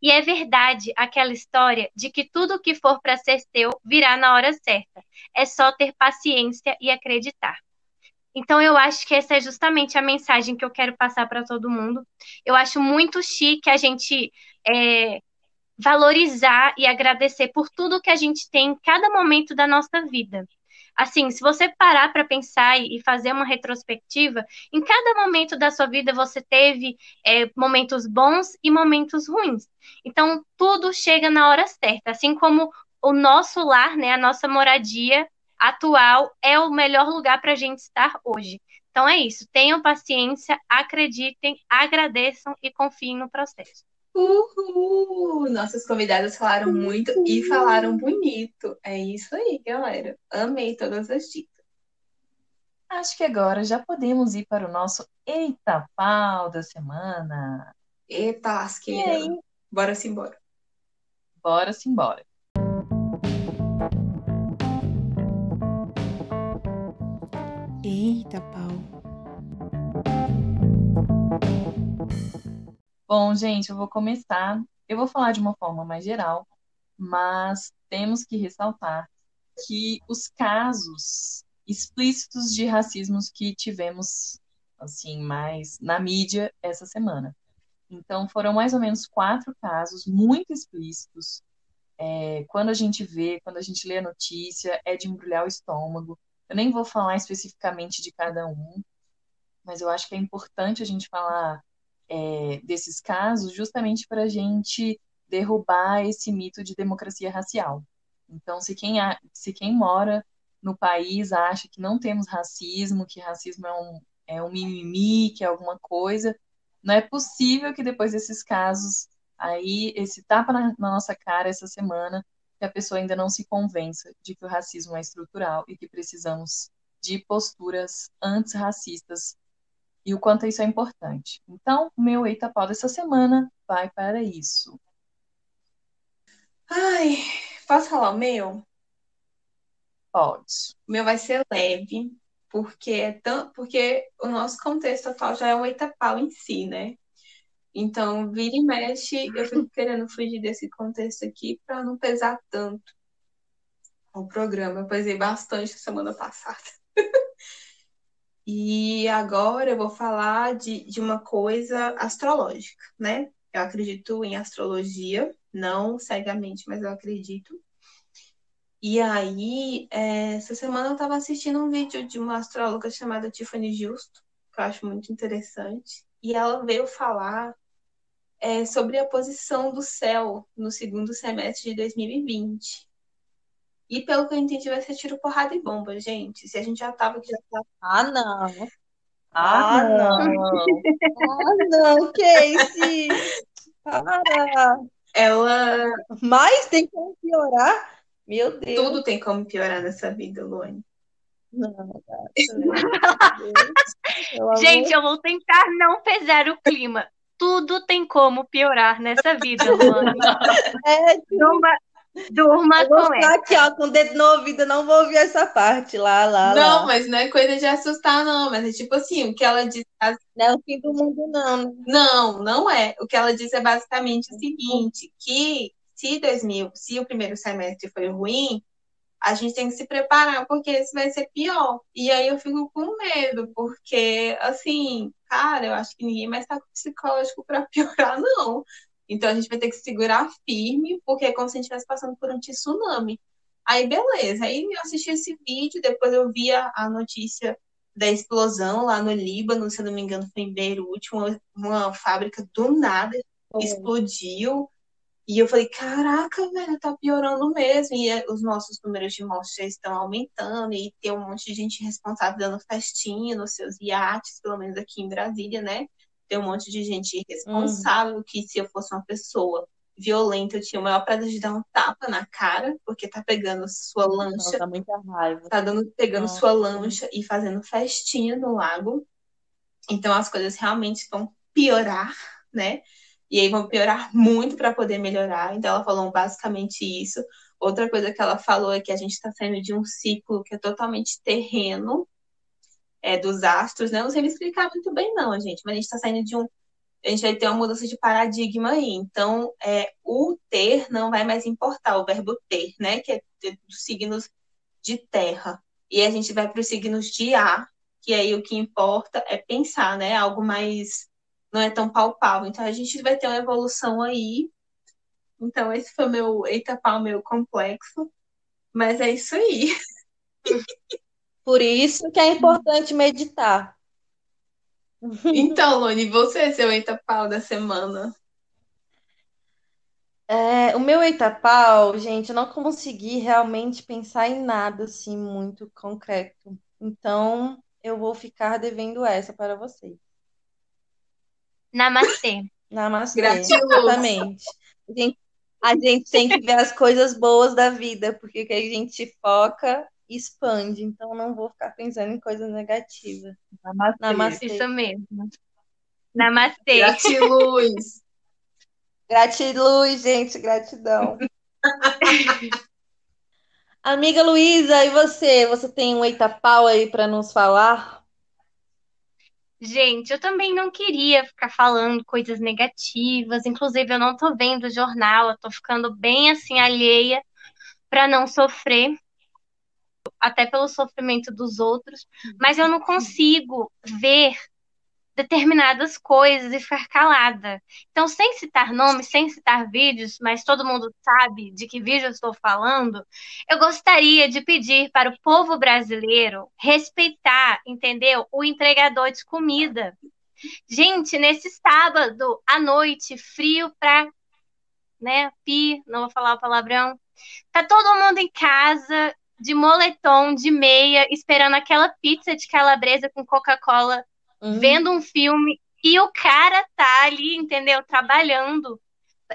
E é verdade aquela história de que tudo que for para ser seu virá na hora certa. É só ter paciência e acreditar. Então eu acho que essa é justamente a mensagem que eu quero passar para todo mundo. Eu acho muito chique a gente é, valorizar e agradecer por tudo que a gente tem em cada momento da nossa vida. Assim, se você parar para pensar e fazer uma retrospectiva, em cada momento da sua vida você teve é, momentos bons e momentos ruins. Então, tudo chega na hora certa. Assim como o nosso lar, né, a nossa moradia atual é o melhor lugar para a gente estar hoje. Então é isso. Tenham paciência, acreditem, agradeçam e confiem no processo. Uhul! Nossas convidadas falaram Uhul. muito e falaram bonito. É isso aí, galera. Amei todas as dicas. Acho que agora já podemos ir para o nosso Eita Pau da semana. Eita lasqueira. E aí? Bora simbora. Bora simbora. Eita pau. Bom, gente, eu vou começar. Eu vou falar de uma forma mais geral, mas temos que ressaltar que os casos explícitos de racismos que tivemos, assim, mais na mídia essa semana. Então, foram mais ou menos quatro casos muito explícitos. É, quando a gente vê, quando a gente lê a notícia, é de embrulhar o estômago. Eu nem vou falar especificamente de cada um, mas eu acho que é importante a gente falar é, desses casos justamente para a gente derrubar esse mito de democracia racial. Então, se quem, se quem mora no país acha que não temos racismo, que racismo é um, é um mimimi, que é alguma coisa, não é possível que depois desses casos, aí, esse tapa na, na nossa cara essa semana, que a pessoa ainda não se convença de que o racismo é estrutural e que precisamos de posturas antirracistas e o quanto isso é importante. Então, o meu Eita Pau dessa semana vai para isso. Ai, posso falar o meu? Pode. O meu vai ser leve, porque é tão, porque o nosso contexto atual já é o Eita Pau em si, né? Então, vira e mexe, eu fico querendo fugir desse contexto aqui para não pesar tanto o programa. Eu pesei bastante semana passada. [LAUGHS] E agora eu vou falar de, de uma coisa astrológica, né? Eu acredito em astrologia, não cegamente, mas eu acredito. E aí, é, essa semana eu estava assistindo um vídeo de uma astróloga chamada Tiffany Justo, que eu acho muito interessante. E ela veio falar é, sobre a posição do céu no segundo semestre de 2020. E pelo que eu entendi, vai ser tiro, porrada e bomba, gente. Se a gente já tava que já tava. Ah, não. Ah, ah não. [LAUGHS] ah, não, Casey. Para. Ela. Mas tem como piorar? Meu Deus. Tudo tem como piorar nessa vida, Luane. Não, Gente, eu vou tentar não pesar o clima. Tudo tem como piorar nessa vida, Luane. É, Numa, Durma com ela. aqui, ó, com o dedo no ouvido, não vou ouvir essa parte lá, lá, Não, lá. mas não é coisa de assustar, não. Mas é tipo assim, o que ela diz... Não é o fim do mundo, não. Né? Não, não é. O que ela diz é basicamente o seguinte, que se 2000, se o primeiro semestre foi ruim, a gente tem que se preparar, porque esse vai ser pior. E aí eu fico com medo, porque, assim, cara, eu acho que ninguém mais tá com psicológico para [LAUGHS] piorar, não. Então a gente vai ter que segurar firme, porque é como se a gente estivesse passando por um tsunami. Aí, beleza. Aí eu assisti esse vídeo, depois eu vi a, a notícia da explosão lá no Líbano, se eu não me engano, foi em Beirute, uma, uma fábrica do nada explodiu. E eu falei, caraca, velho, tá piorando mesmo. E eh, os nossos números de mortes já estão aumentando, e tem um monte de gente responsável dando festinha nos seus iates, pelo menos aqui em Brasília, né? Tem um monte de gente irresponsável uhum. que se eu fosse uma pessoa violenta, eu tinha o maior prazer de dar um tapa na cara, porque tá pegando sua lancha. Tá muita raiva. Tá dando, pegando Nossa. sua lancha e fazendo festinha no lago. Então as coisas realmente vão piorar, né? E aí vão piorar muito para poder melhorar. Então ela falou basicamente isso. Outra coisa que ela falou é que a gente está saindo de um ciclo que é totalmente terreno, é, dos astros, né? Não sei me explicar muito bem, não, gente, mas a gente está saindo de um. A gente vai ter uma mudança de paradigma aí. Então, é, o ter não vai mais importar, o verbo ter, né? Que é dos signos de terra. E a gente vai para os signos de ar, que aí o que importa é pensar, né? Algo mais. não é tão palpável. Então, a gente vai ter uma evolução aí então, esse foi meu eita pau, meu complexo. Mas é isso aí. [LAUGHS] Por isso que é importante meditar. Então, Lone, você, seu eita pau da semana? É, o meu eita pau, gente, eu não consegui realmente pensar em nada assim muito concreto. Então, eu vou ficar devendo essa para vocês. Namastê. Namastê. Gratiluz. Exatamente. A gente, a gente tem que ver as coisas boas da vida, porque que a gente foca expande. Então, não vou ficar pensando em coisas negativas. Namastê. Namastê. Isso mesmo. Namastê. Gratiluz. [LAUGHS] Gratiluz, gente, gratidão. [LAUGHS] Amiga Luísa, e você? Você tem um eita pau aí para nos falar? Gente, eu também não queria ficar falando coisas negativas. Inclusive, eu não tô vendo o jornal, eu tô ficando bem assim alheia para não sofrer, até pelo sofrimento dos outros. Mas eu não consigo ver determinadas coisas e ficar calada. Então, sem citar nomes, sem citar vídeos, mas todo mundo sabe de que vídeo eu estou falando, eu gostaria de pedir para o povo brasileiro respeitar, entendeu? O entregador de comida. Gente, nesse sábado à noite, frio pra, né, pi, não vou falar o palavrão. Tá todo mundo em casa, de moletom, de meia, esperando aquela pizza de calabresa com Coca-Cola Hum. vendo um filme e o cara tá ali, entendeu? Trabalhando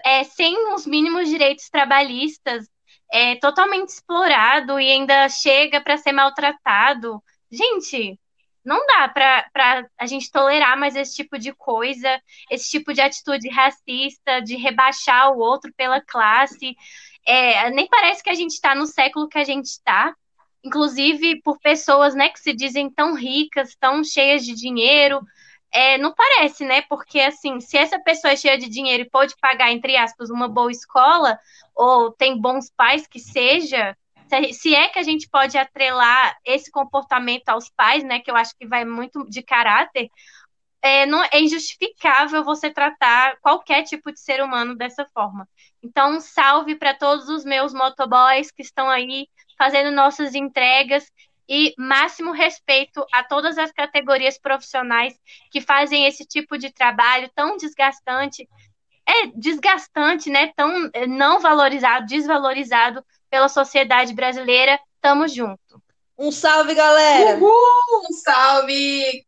é, sem os mínimos direitos trabalhistas, é totalmente explorado e ainda chega para ser maltratado. Gente, não dá para a gente tolerar mais esse tipo de coisa, esse tipo de atitude racista, de rebaixar o outro pela classe. É, nem parece que a gente está no século que a gente está inclusive por pessoas, né, que se dizem tão ricas, tão cheias de dinheiro. É, não parece, né? Porque assim, se essa pessoa é cheia de dinheiro e pode pagar, entre aspas, uma boa escola, ou tem bons pais que seja, se- é que a gente pode atrelar esse comportamento aos pais, né? Que eu acho que vai muito de caráter, é, não, é injustificável você tratar qualquer tipo de ser humano dessa forma. Então, um salve para todos os meus motoboys que estão aí fazendo nossas entregas e máximo respeito a todas as categorias profissionais que fazem esse tipo de trabalho tão desgastante. É desgastante, né? Tão é, não valorizado, desvalorizado pela sociedade brasileira. Tamo junto. Um salve, galera! Uhul! Um salve!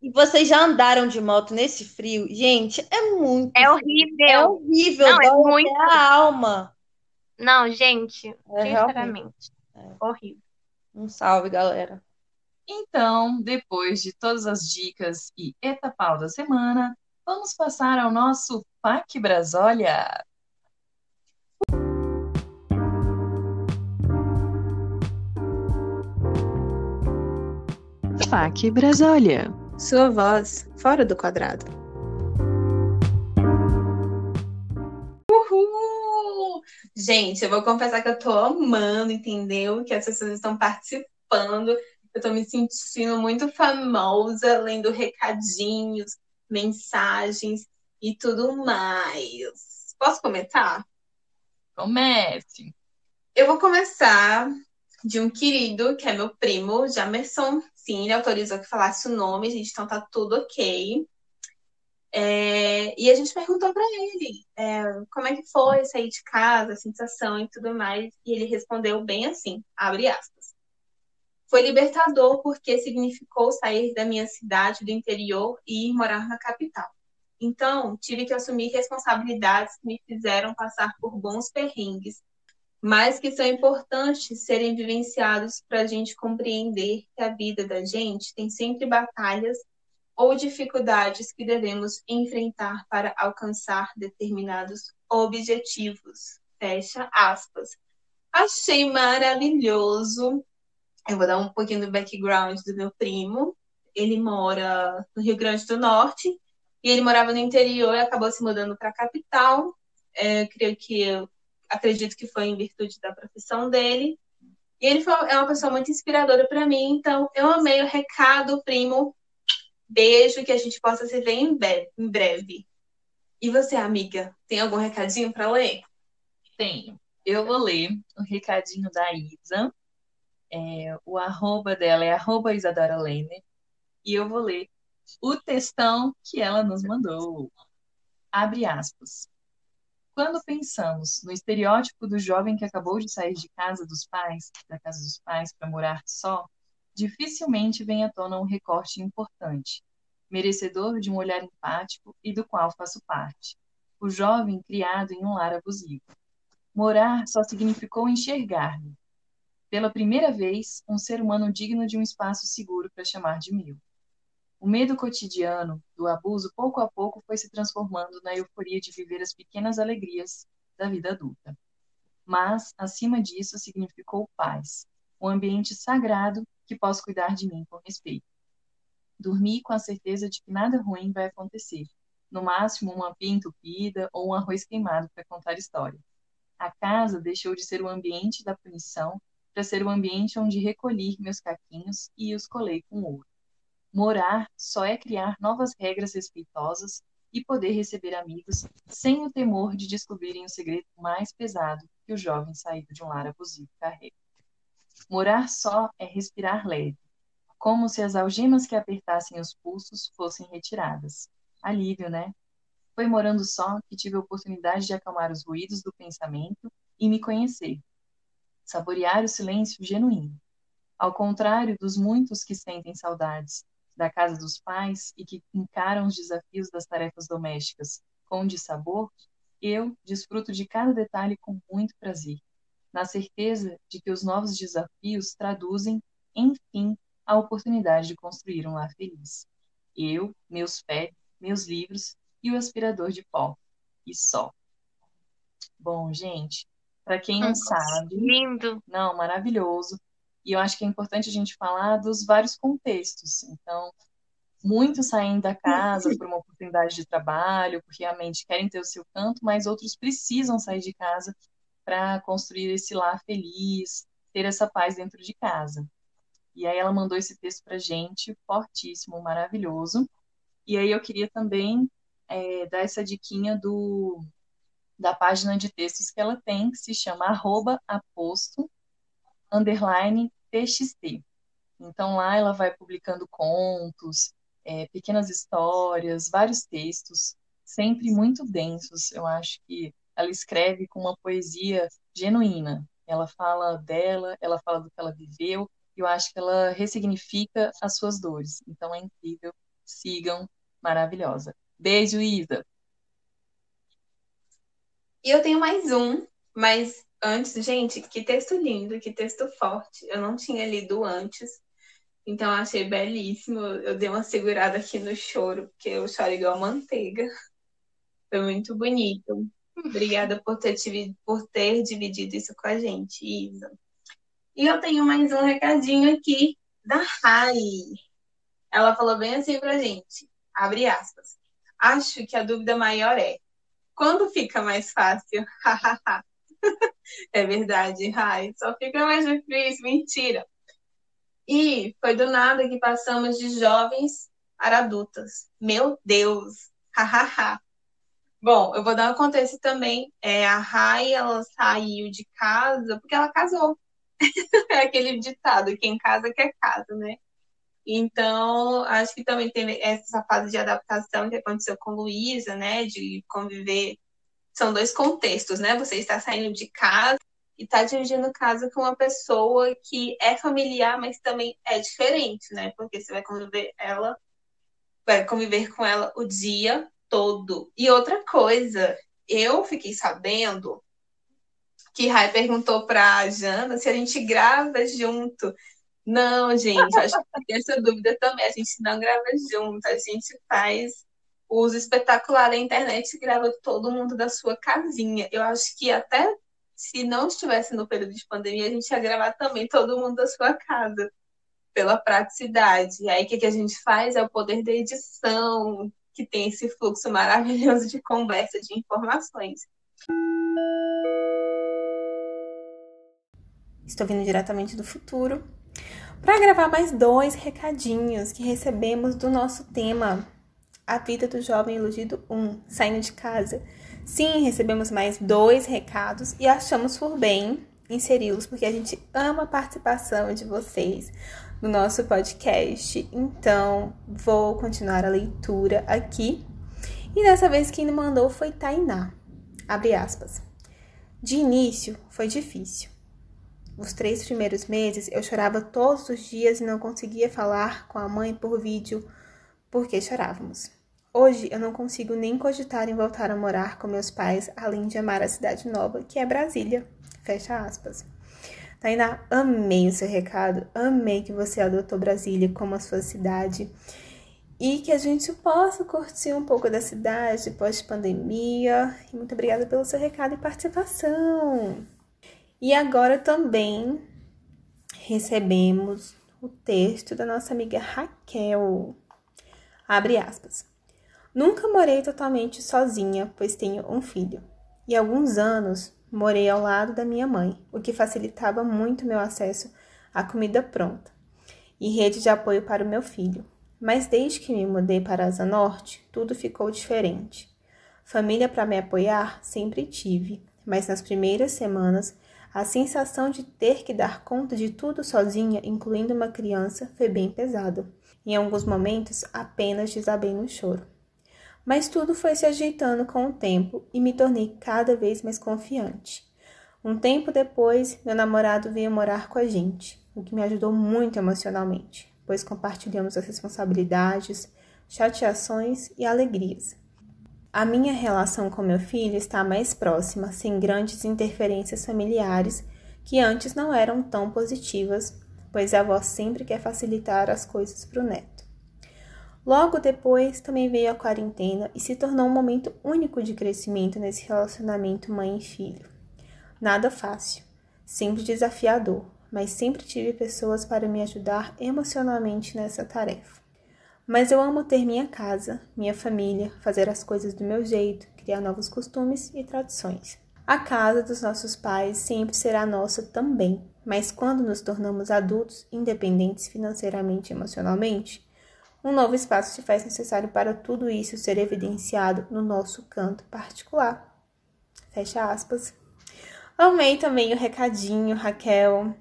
E vocês já andaram de moto nesse frio? Gente, é muito É É horrível. horrível, Não, é muito. a alma. Não, gente, É sinceramente, É. horrível. Um salve, galera. Então, depois de todas as dicas e etapau da semana, vamos passar ao nosso PAC Brasólia. PAC Brasólia. Sua voz fora do quadrado. Uhul! Gente, eu vou confessar que eu tô amando, entendeu? Que as pessoas estão participando. Eu tô me sentindo muito famosa, lendo recadinhos, mensagens e tudo mais. Posso começar? Comece. Eu vou começar de um querido, que é meu primo, Jamerson. Sim, ele autorizou que falasse o nome, gente, então tá tudo ok. É, e a gente perguntou pra ele é, como é que foi sair de casa, a sensação e tudo mais. E ele respondeu bem assim, abre aspas. Foi libertador porque significou sair da minha cidade do interior e ir morar na capital. Então, tive que assumir responsabilidades que me fizeram passar por bons perrengues, mas que são importantes serem vivenciados para a gente compreender que a vida da gente tem sempre batalhas ou dificuldades que devemos enfrentar para alcançar determinados objetivos. Fecha aspas. Achei maravilhoso. Eu vou dar um pouquinho do background do meu primo. Ele mora no Rio Grande do Norte e ele morava no interior e acabou se mudando para a capital. É, creio que acredito que foi em virtude da profissão dele. E ele foi, é uma pessoa muito inspiradora para mim, então eu amei o recado, primo. Beijo, que a gente possa se ver em breve. Em breve. E você, amiga, tem algum recadinho para ler? Tenho. Eu vou ler o recadinho da Isa. É, o arroba dela é arroba Isadora Lene. E eu vou ler o textão que ela nos mandou. Abre aspas. Quando pensamos no estereótipo do jovem que acabou de sair de casa dos pais, da casa dos pais para morar só, dificilmente vem à tona um recorte importante, merecedor de um olhar empático e do qual faço parte. O jovem criado em um lar abusivo. Morar só significou enxergar-me. Pela primeira vez, um ser humano digno de um espaço seguro para chamar de meu. O medo cotidiano do abuso, pouco a pouco, foi se transformando na euforia de viver as pequenas alegrias da vida adulta. Mas, acima disso, significou paz, um ambiente sagrado que posso cuidar de mim com respeito. Dormir com a certeza de que nada ruim vai acontecer, no máximo uma pia entupida ou um arroz queimado para contar história. A casa deixou de ser o ambiente da punição para ser o ambiente onde recolhi meus caquinhos e os colei com ouro. Morar só é criar novas regras respeitosas e poder receber amigos sem o temor de descobrirem o segredo mais pesado que o jovem saído de um lar abusivo carrega. Morar só é respirar leve, como se as algemas que apertassem os pulsos fossem retiradas. Alívio, né? Foi morando só que tive a oportunidade de acalmar os ruídos do pensamento e me conhecer. Saborear o silêncio genuíno. Ao contrário dos muitos que sentem saudades, da casa dos pais e que encaram os desafios das tarefas domésticas com dissabor, eu desfruto de cada detalhe com muito prazer, na certeza de que os novos desafios traduzem, enfim, a oportunidade de construir um lar feliz. Eu, meus pés, meus livros e o aspirador de pó. E só. Bom, gente, para quem não sabe. Lindo! Não, maravilhoso. E eu acho que é importante a gente falar dos vários contextos. Então, muitos saem da casa por uma oportunidade de trabalho, porque realmente querem ter o seu canto, mas outros precisam sair de casa para construir esse lar feliz, ter essa paz dentro de casa. E aí ela mandou esse texto para gente, fortíssimo, maravilhoso. E aí eu queria também é, dar essa diquinha do da página de textos que ela tem, que se chama arroba aposto, underline TXT. Então lá ela vai publicando contos, é, pequenas histórias, vários textos, sempre muito densos. Eu acho que ela escreve com uma poesia genuína. Ela fala dela, ela fala do que ela viveu, e eu acho que ela ressignifica as suas dores. Então é incrível. Sigam, maravilhosa. Beijo, Isa. E eu tenho mais um, mas antes, gente, que texto lindo, que texto forte. Eu não tinha lido antes, então achei belíssimo. Eu dei uma segurada aqui no choro, porque eu choro igual manteiga. Foi muito bonito. Obrigada por ter, por ter dividido isso com a gente, Isa. E eu tenho mais um recadinho aqui da Rai. Ela falou bem assim pra gente. Abre aspas. Acho que a dúvida maior é quando fica mais fácil? [LAUGHS] é verdade, Rai. Só fica mais difícil. Mentira. E foi do nada que passamos de jovens para adultas. Meu Deus! Hahaha. Bom, eu vou dar um contexto também. É, a Rai, ela saiu de casa porque ela casou. [LAUGHS] é aquele ditado, quem casa quer casa, né? Então, acho que também tem essa fase de adaptação que aconteceu com Luísa, né? De conviver. São dois contextos, né? Você está saindo de casa e está dividindo casa com uma pessoa que é familiar, mas também é diferente, né? Porque você vai conviver ela, vai conviver com ela o dia todo. E outra coisa, eu fiquei sabendo que Rai perguntou para Jana se a gente grava junto. Não, gente, acho que tem essa dúvida também. A gente não grava junto, a gente faz uso espetacular da internet grava todo mundo da sua casinha. Eu acho que até se não estivesse no período de pandemia, a gente ia gravar também todo mundo da sua casa, pela praticidade. E aí, o que a gente faz? É o poder da edição, que tem esse fluxo maravilhoso de conversa, de informações. Estou vindo diretamente do futuro para gravar mais dois recadinhos que recebemos do nosso tema A Vida do Jovem Iludido 1, Saindo de Casa. Sim, recebemos mais dois recados e achamos por bem inseri-los, porque a gente ama a participação de vocês no nosso podcast. Então, vou continuar a leitura aqui. E dessa vez quem me mandou foi Tainá. Abre aspas. De início foi difícil. Os três primeiros meses eu chorava todos os dias e não conseguia falar com a mãe por vídeo porque chorávamos. Hoje eu não consigo nem cogitar em voltar a morar com meus pais, além de amar a cidade nova, que é Brasília. Fecha aspas. Tainá, amei o seu recado, amei que você adotou Brasília como a sua cidade e que a gente possa curtir um pouco da cidade pós-pandemia. Muito obrigada pelo seu recado e participação. E agora também recebemos o texto da nossa amiga Raquel. Abre aspas. Nunca morei totalmente sozinha, pois tenho um filho. E alguns anos morei ao lado da minha mãe, o que facilitava muito meu acesso à comida pronta e rede de apoio para o meu filho. Mas desde que me mudei para a Asa Norte, tudo ficou diferente. Família para me apoiar sempre tive, mas nas primeiras semanas a sensação de ter que dar conta de tudo sozinha, incluindo uma criança, foi bem pesada. Em alguns momentos, apenas desabei no choro. Mas tudo foi se ajeitando com o tempo e me tornei cada vez mais confiante. Um tempo depois, meu namorado veio morar com a gente, o que me ajudou muito emocionalmente, pois compartilhamos as responsabilidades, chateações e alegrias. A minha relação com meu filho está mais próxima, sem grandes interferências familiares que antes não eram tão positivas, pois a avó sempre quer facilitar as coisas para o neto. Logo depois, também veio a quarentena e se tornou um momento único de crescimento nesse relacionamento mãe e filho. Nada fácil, sempre desafiador, mas sempre tive pessoas para me ajudar emocionalmente nessa tarefa. Mas eu amo ter minha casa, minha família, fazer as coisas do meu jeito, criar novos costumes e tradições. A casa dos nossos pais sempre será nossa também, mas quando nos tornamos adultos, independentes financeiramente e emocionalmente, um novo espaço se faz necessário para tudo isso ser evidenciado no nosso canto particular. Fecha aspas. Amei também o recadinho, Raquel.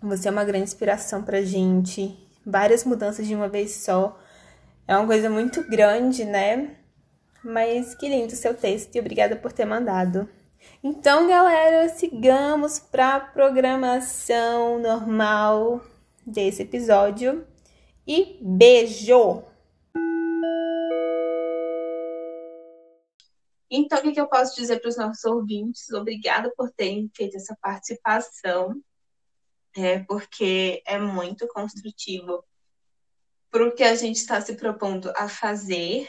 Você é uma grande inspiração pra gente. Várias mudanças de uma vez só. É uma coisa muito grande, né? Mas que lindo seu texto e obrigada por ter mandado. Então, galera, sigamos para a programação normal desse episódio e beijo! Então, o que, eu posso dizer para os nossos ouvintes? Obrigada por terem feito essa participação, é, porque é muito construtivo para o que a gente está se propondo a fazer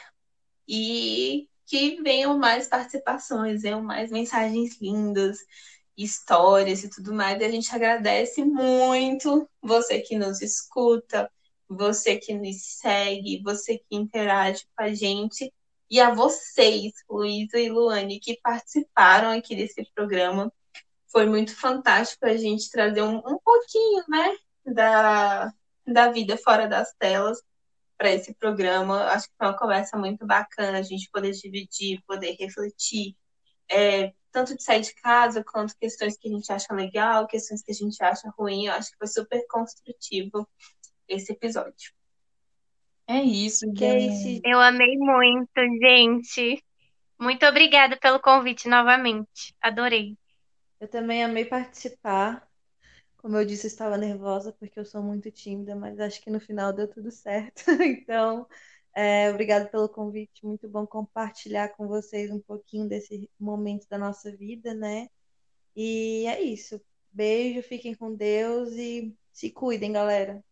e que venham mais participações, venham mais mensagens lindas, histórias e tudo mais. E a gente agradece muito você que nos escuta, você que nos segue, você que interage com a gente, e a vocês, Luísa e Luane, que participaram aqui desse programa. Foi muito fantástico a gente trazer um, um pouquinho, né, da, da vida fora das telas para esse programa. Acho que foi uma conversa muito bacana, a gente poder dividir, poder refletir, é, tanto de sair de casa, quanto questões que a gente acha legal, questões que a gente acha ruim. Eu acho que foi super construtivo esse episódio. É isso, gente. Eu amei muito, gente. Muito obrigada pelo convite novamente. Adorei. Eu também amei participar. Como eu disse, eu estava nervosa porque eu sou muito tímida, mas acho que no final deu tudo certo. [LAUGHS] Então, é, obrigada pelo convite. Muito bom compartilhar com vocês um pouquinho desse momento da nossa vida, né? E é isso. Beijo, fiquem com Deus e se cuidem, galera.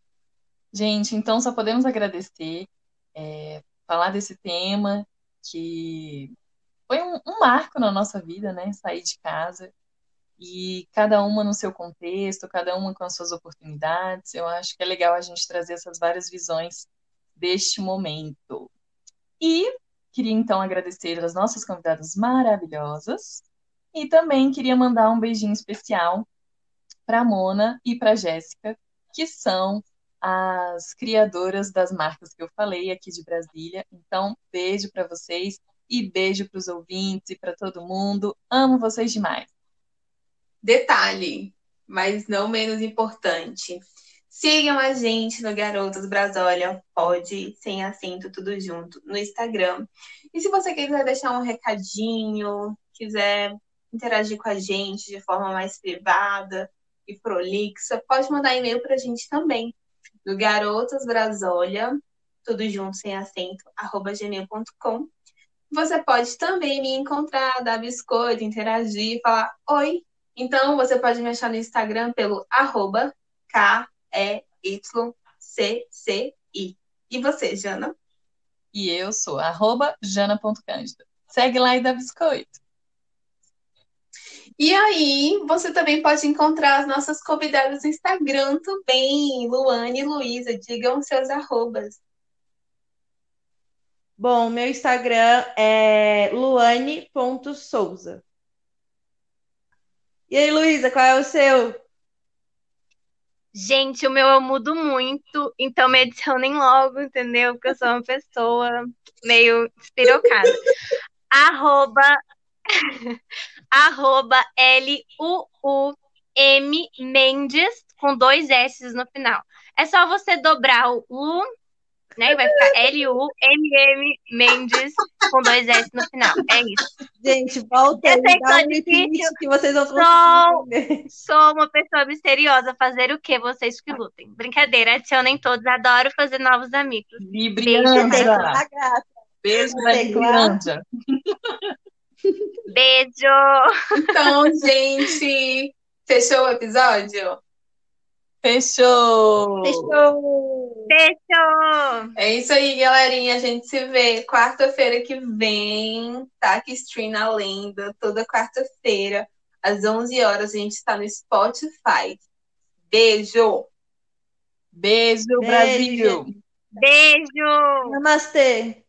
Gente, então só podemos agradecer, é, falar desse tema que foi um, um, marco na nossa vida, né? Sair de casa. e cada uma no seu contexto, cada uma com as suas oportunidades. Eu acho que é legal a gente trazer essas várias visões deste momento. E queria então agradecer as nossas convidadas maravilhosas e também queria mandar um beijinho especial para Mona e para Jéssica, que são as criadoras das marcas que eu falei aqui de Brasília. Então, beijo para vocês e beijo para os ouvintes e para todo mundo. Amo vocês demais. Detalhe, mas não menos importante. Sigam a gente no Garotos Brasólia, pode, sem acento, tudo junto, no Instagram. E se você quiser deixar um recadinho, quiser interagir com a gente de forma mais privada e prolixa, pode mandar e-mail para a gente também, no garotosbrasolha, tudo junto, sem acento, arroba gmail.com. Você pode também me encontrar, dar biscoito, interagir, falar oi. Então, você pode me achar no Instagram pelo arroba K-E-Y-C-C-I. E você, Jana? E eu sou arroba jana.cândida. Segue lá e dá biscoito. E aí, você também pode encontrar as nossas convidadas no Instagram também, Luane e Luísa. Digam seus arrobas. Bom, meu Instagram é luane.souza. E aí, Luísa, qual é o seu? Gente, o meu eu mudo muito, então me adicionem logo, entendeu? Porque eu sou uma pessoa meio espirocada. [LAUGHS] Arroba arroba L-U-U-M Mendes, com dois S no final. É só você dobrar o U, né? E vai ficar L-U-M-M Mendes, com dois S no final. É isso. Gente, volta aí, dá um difícil, que vocês vão sou, sou uma pessoa misteriosa. Fazer o que vocês que lutem? Brincadeira, adicionem todos. Adoro fazer novos amigos. Beijo, Beijo, Beijo Beijo! Então, gente, fechou o episódio? Fechou! Fechou! Fechou! É isso aí, galerinha. A gente se vê quarta-feira que vem. Tá aqui Stream na Lenda, toda quarta-feira, às 11 horas. A gente está no Spotify. Beijo! Beijo, Beijo. Brasil! Beijo! Namastê!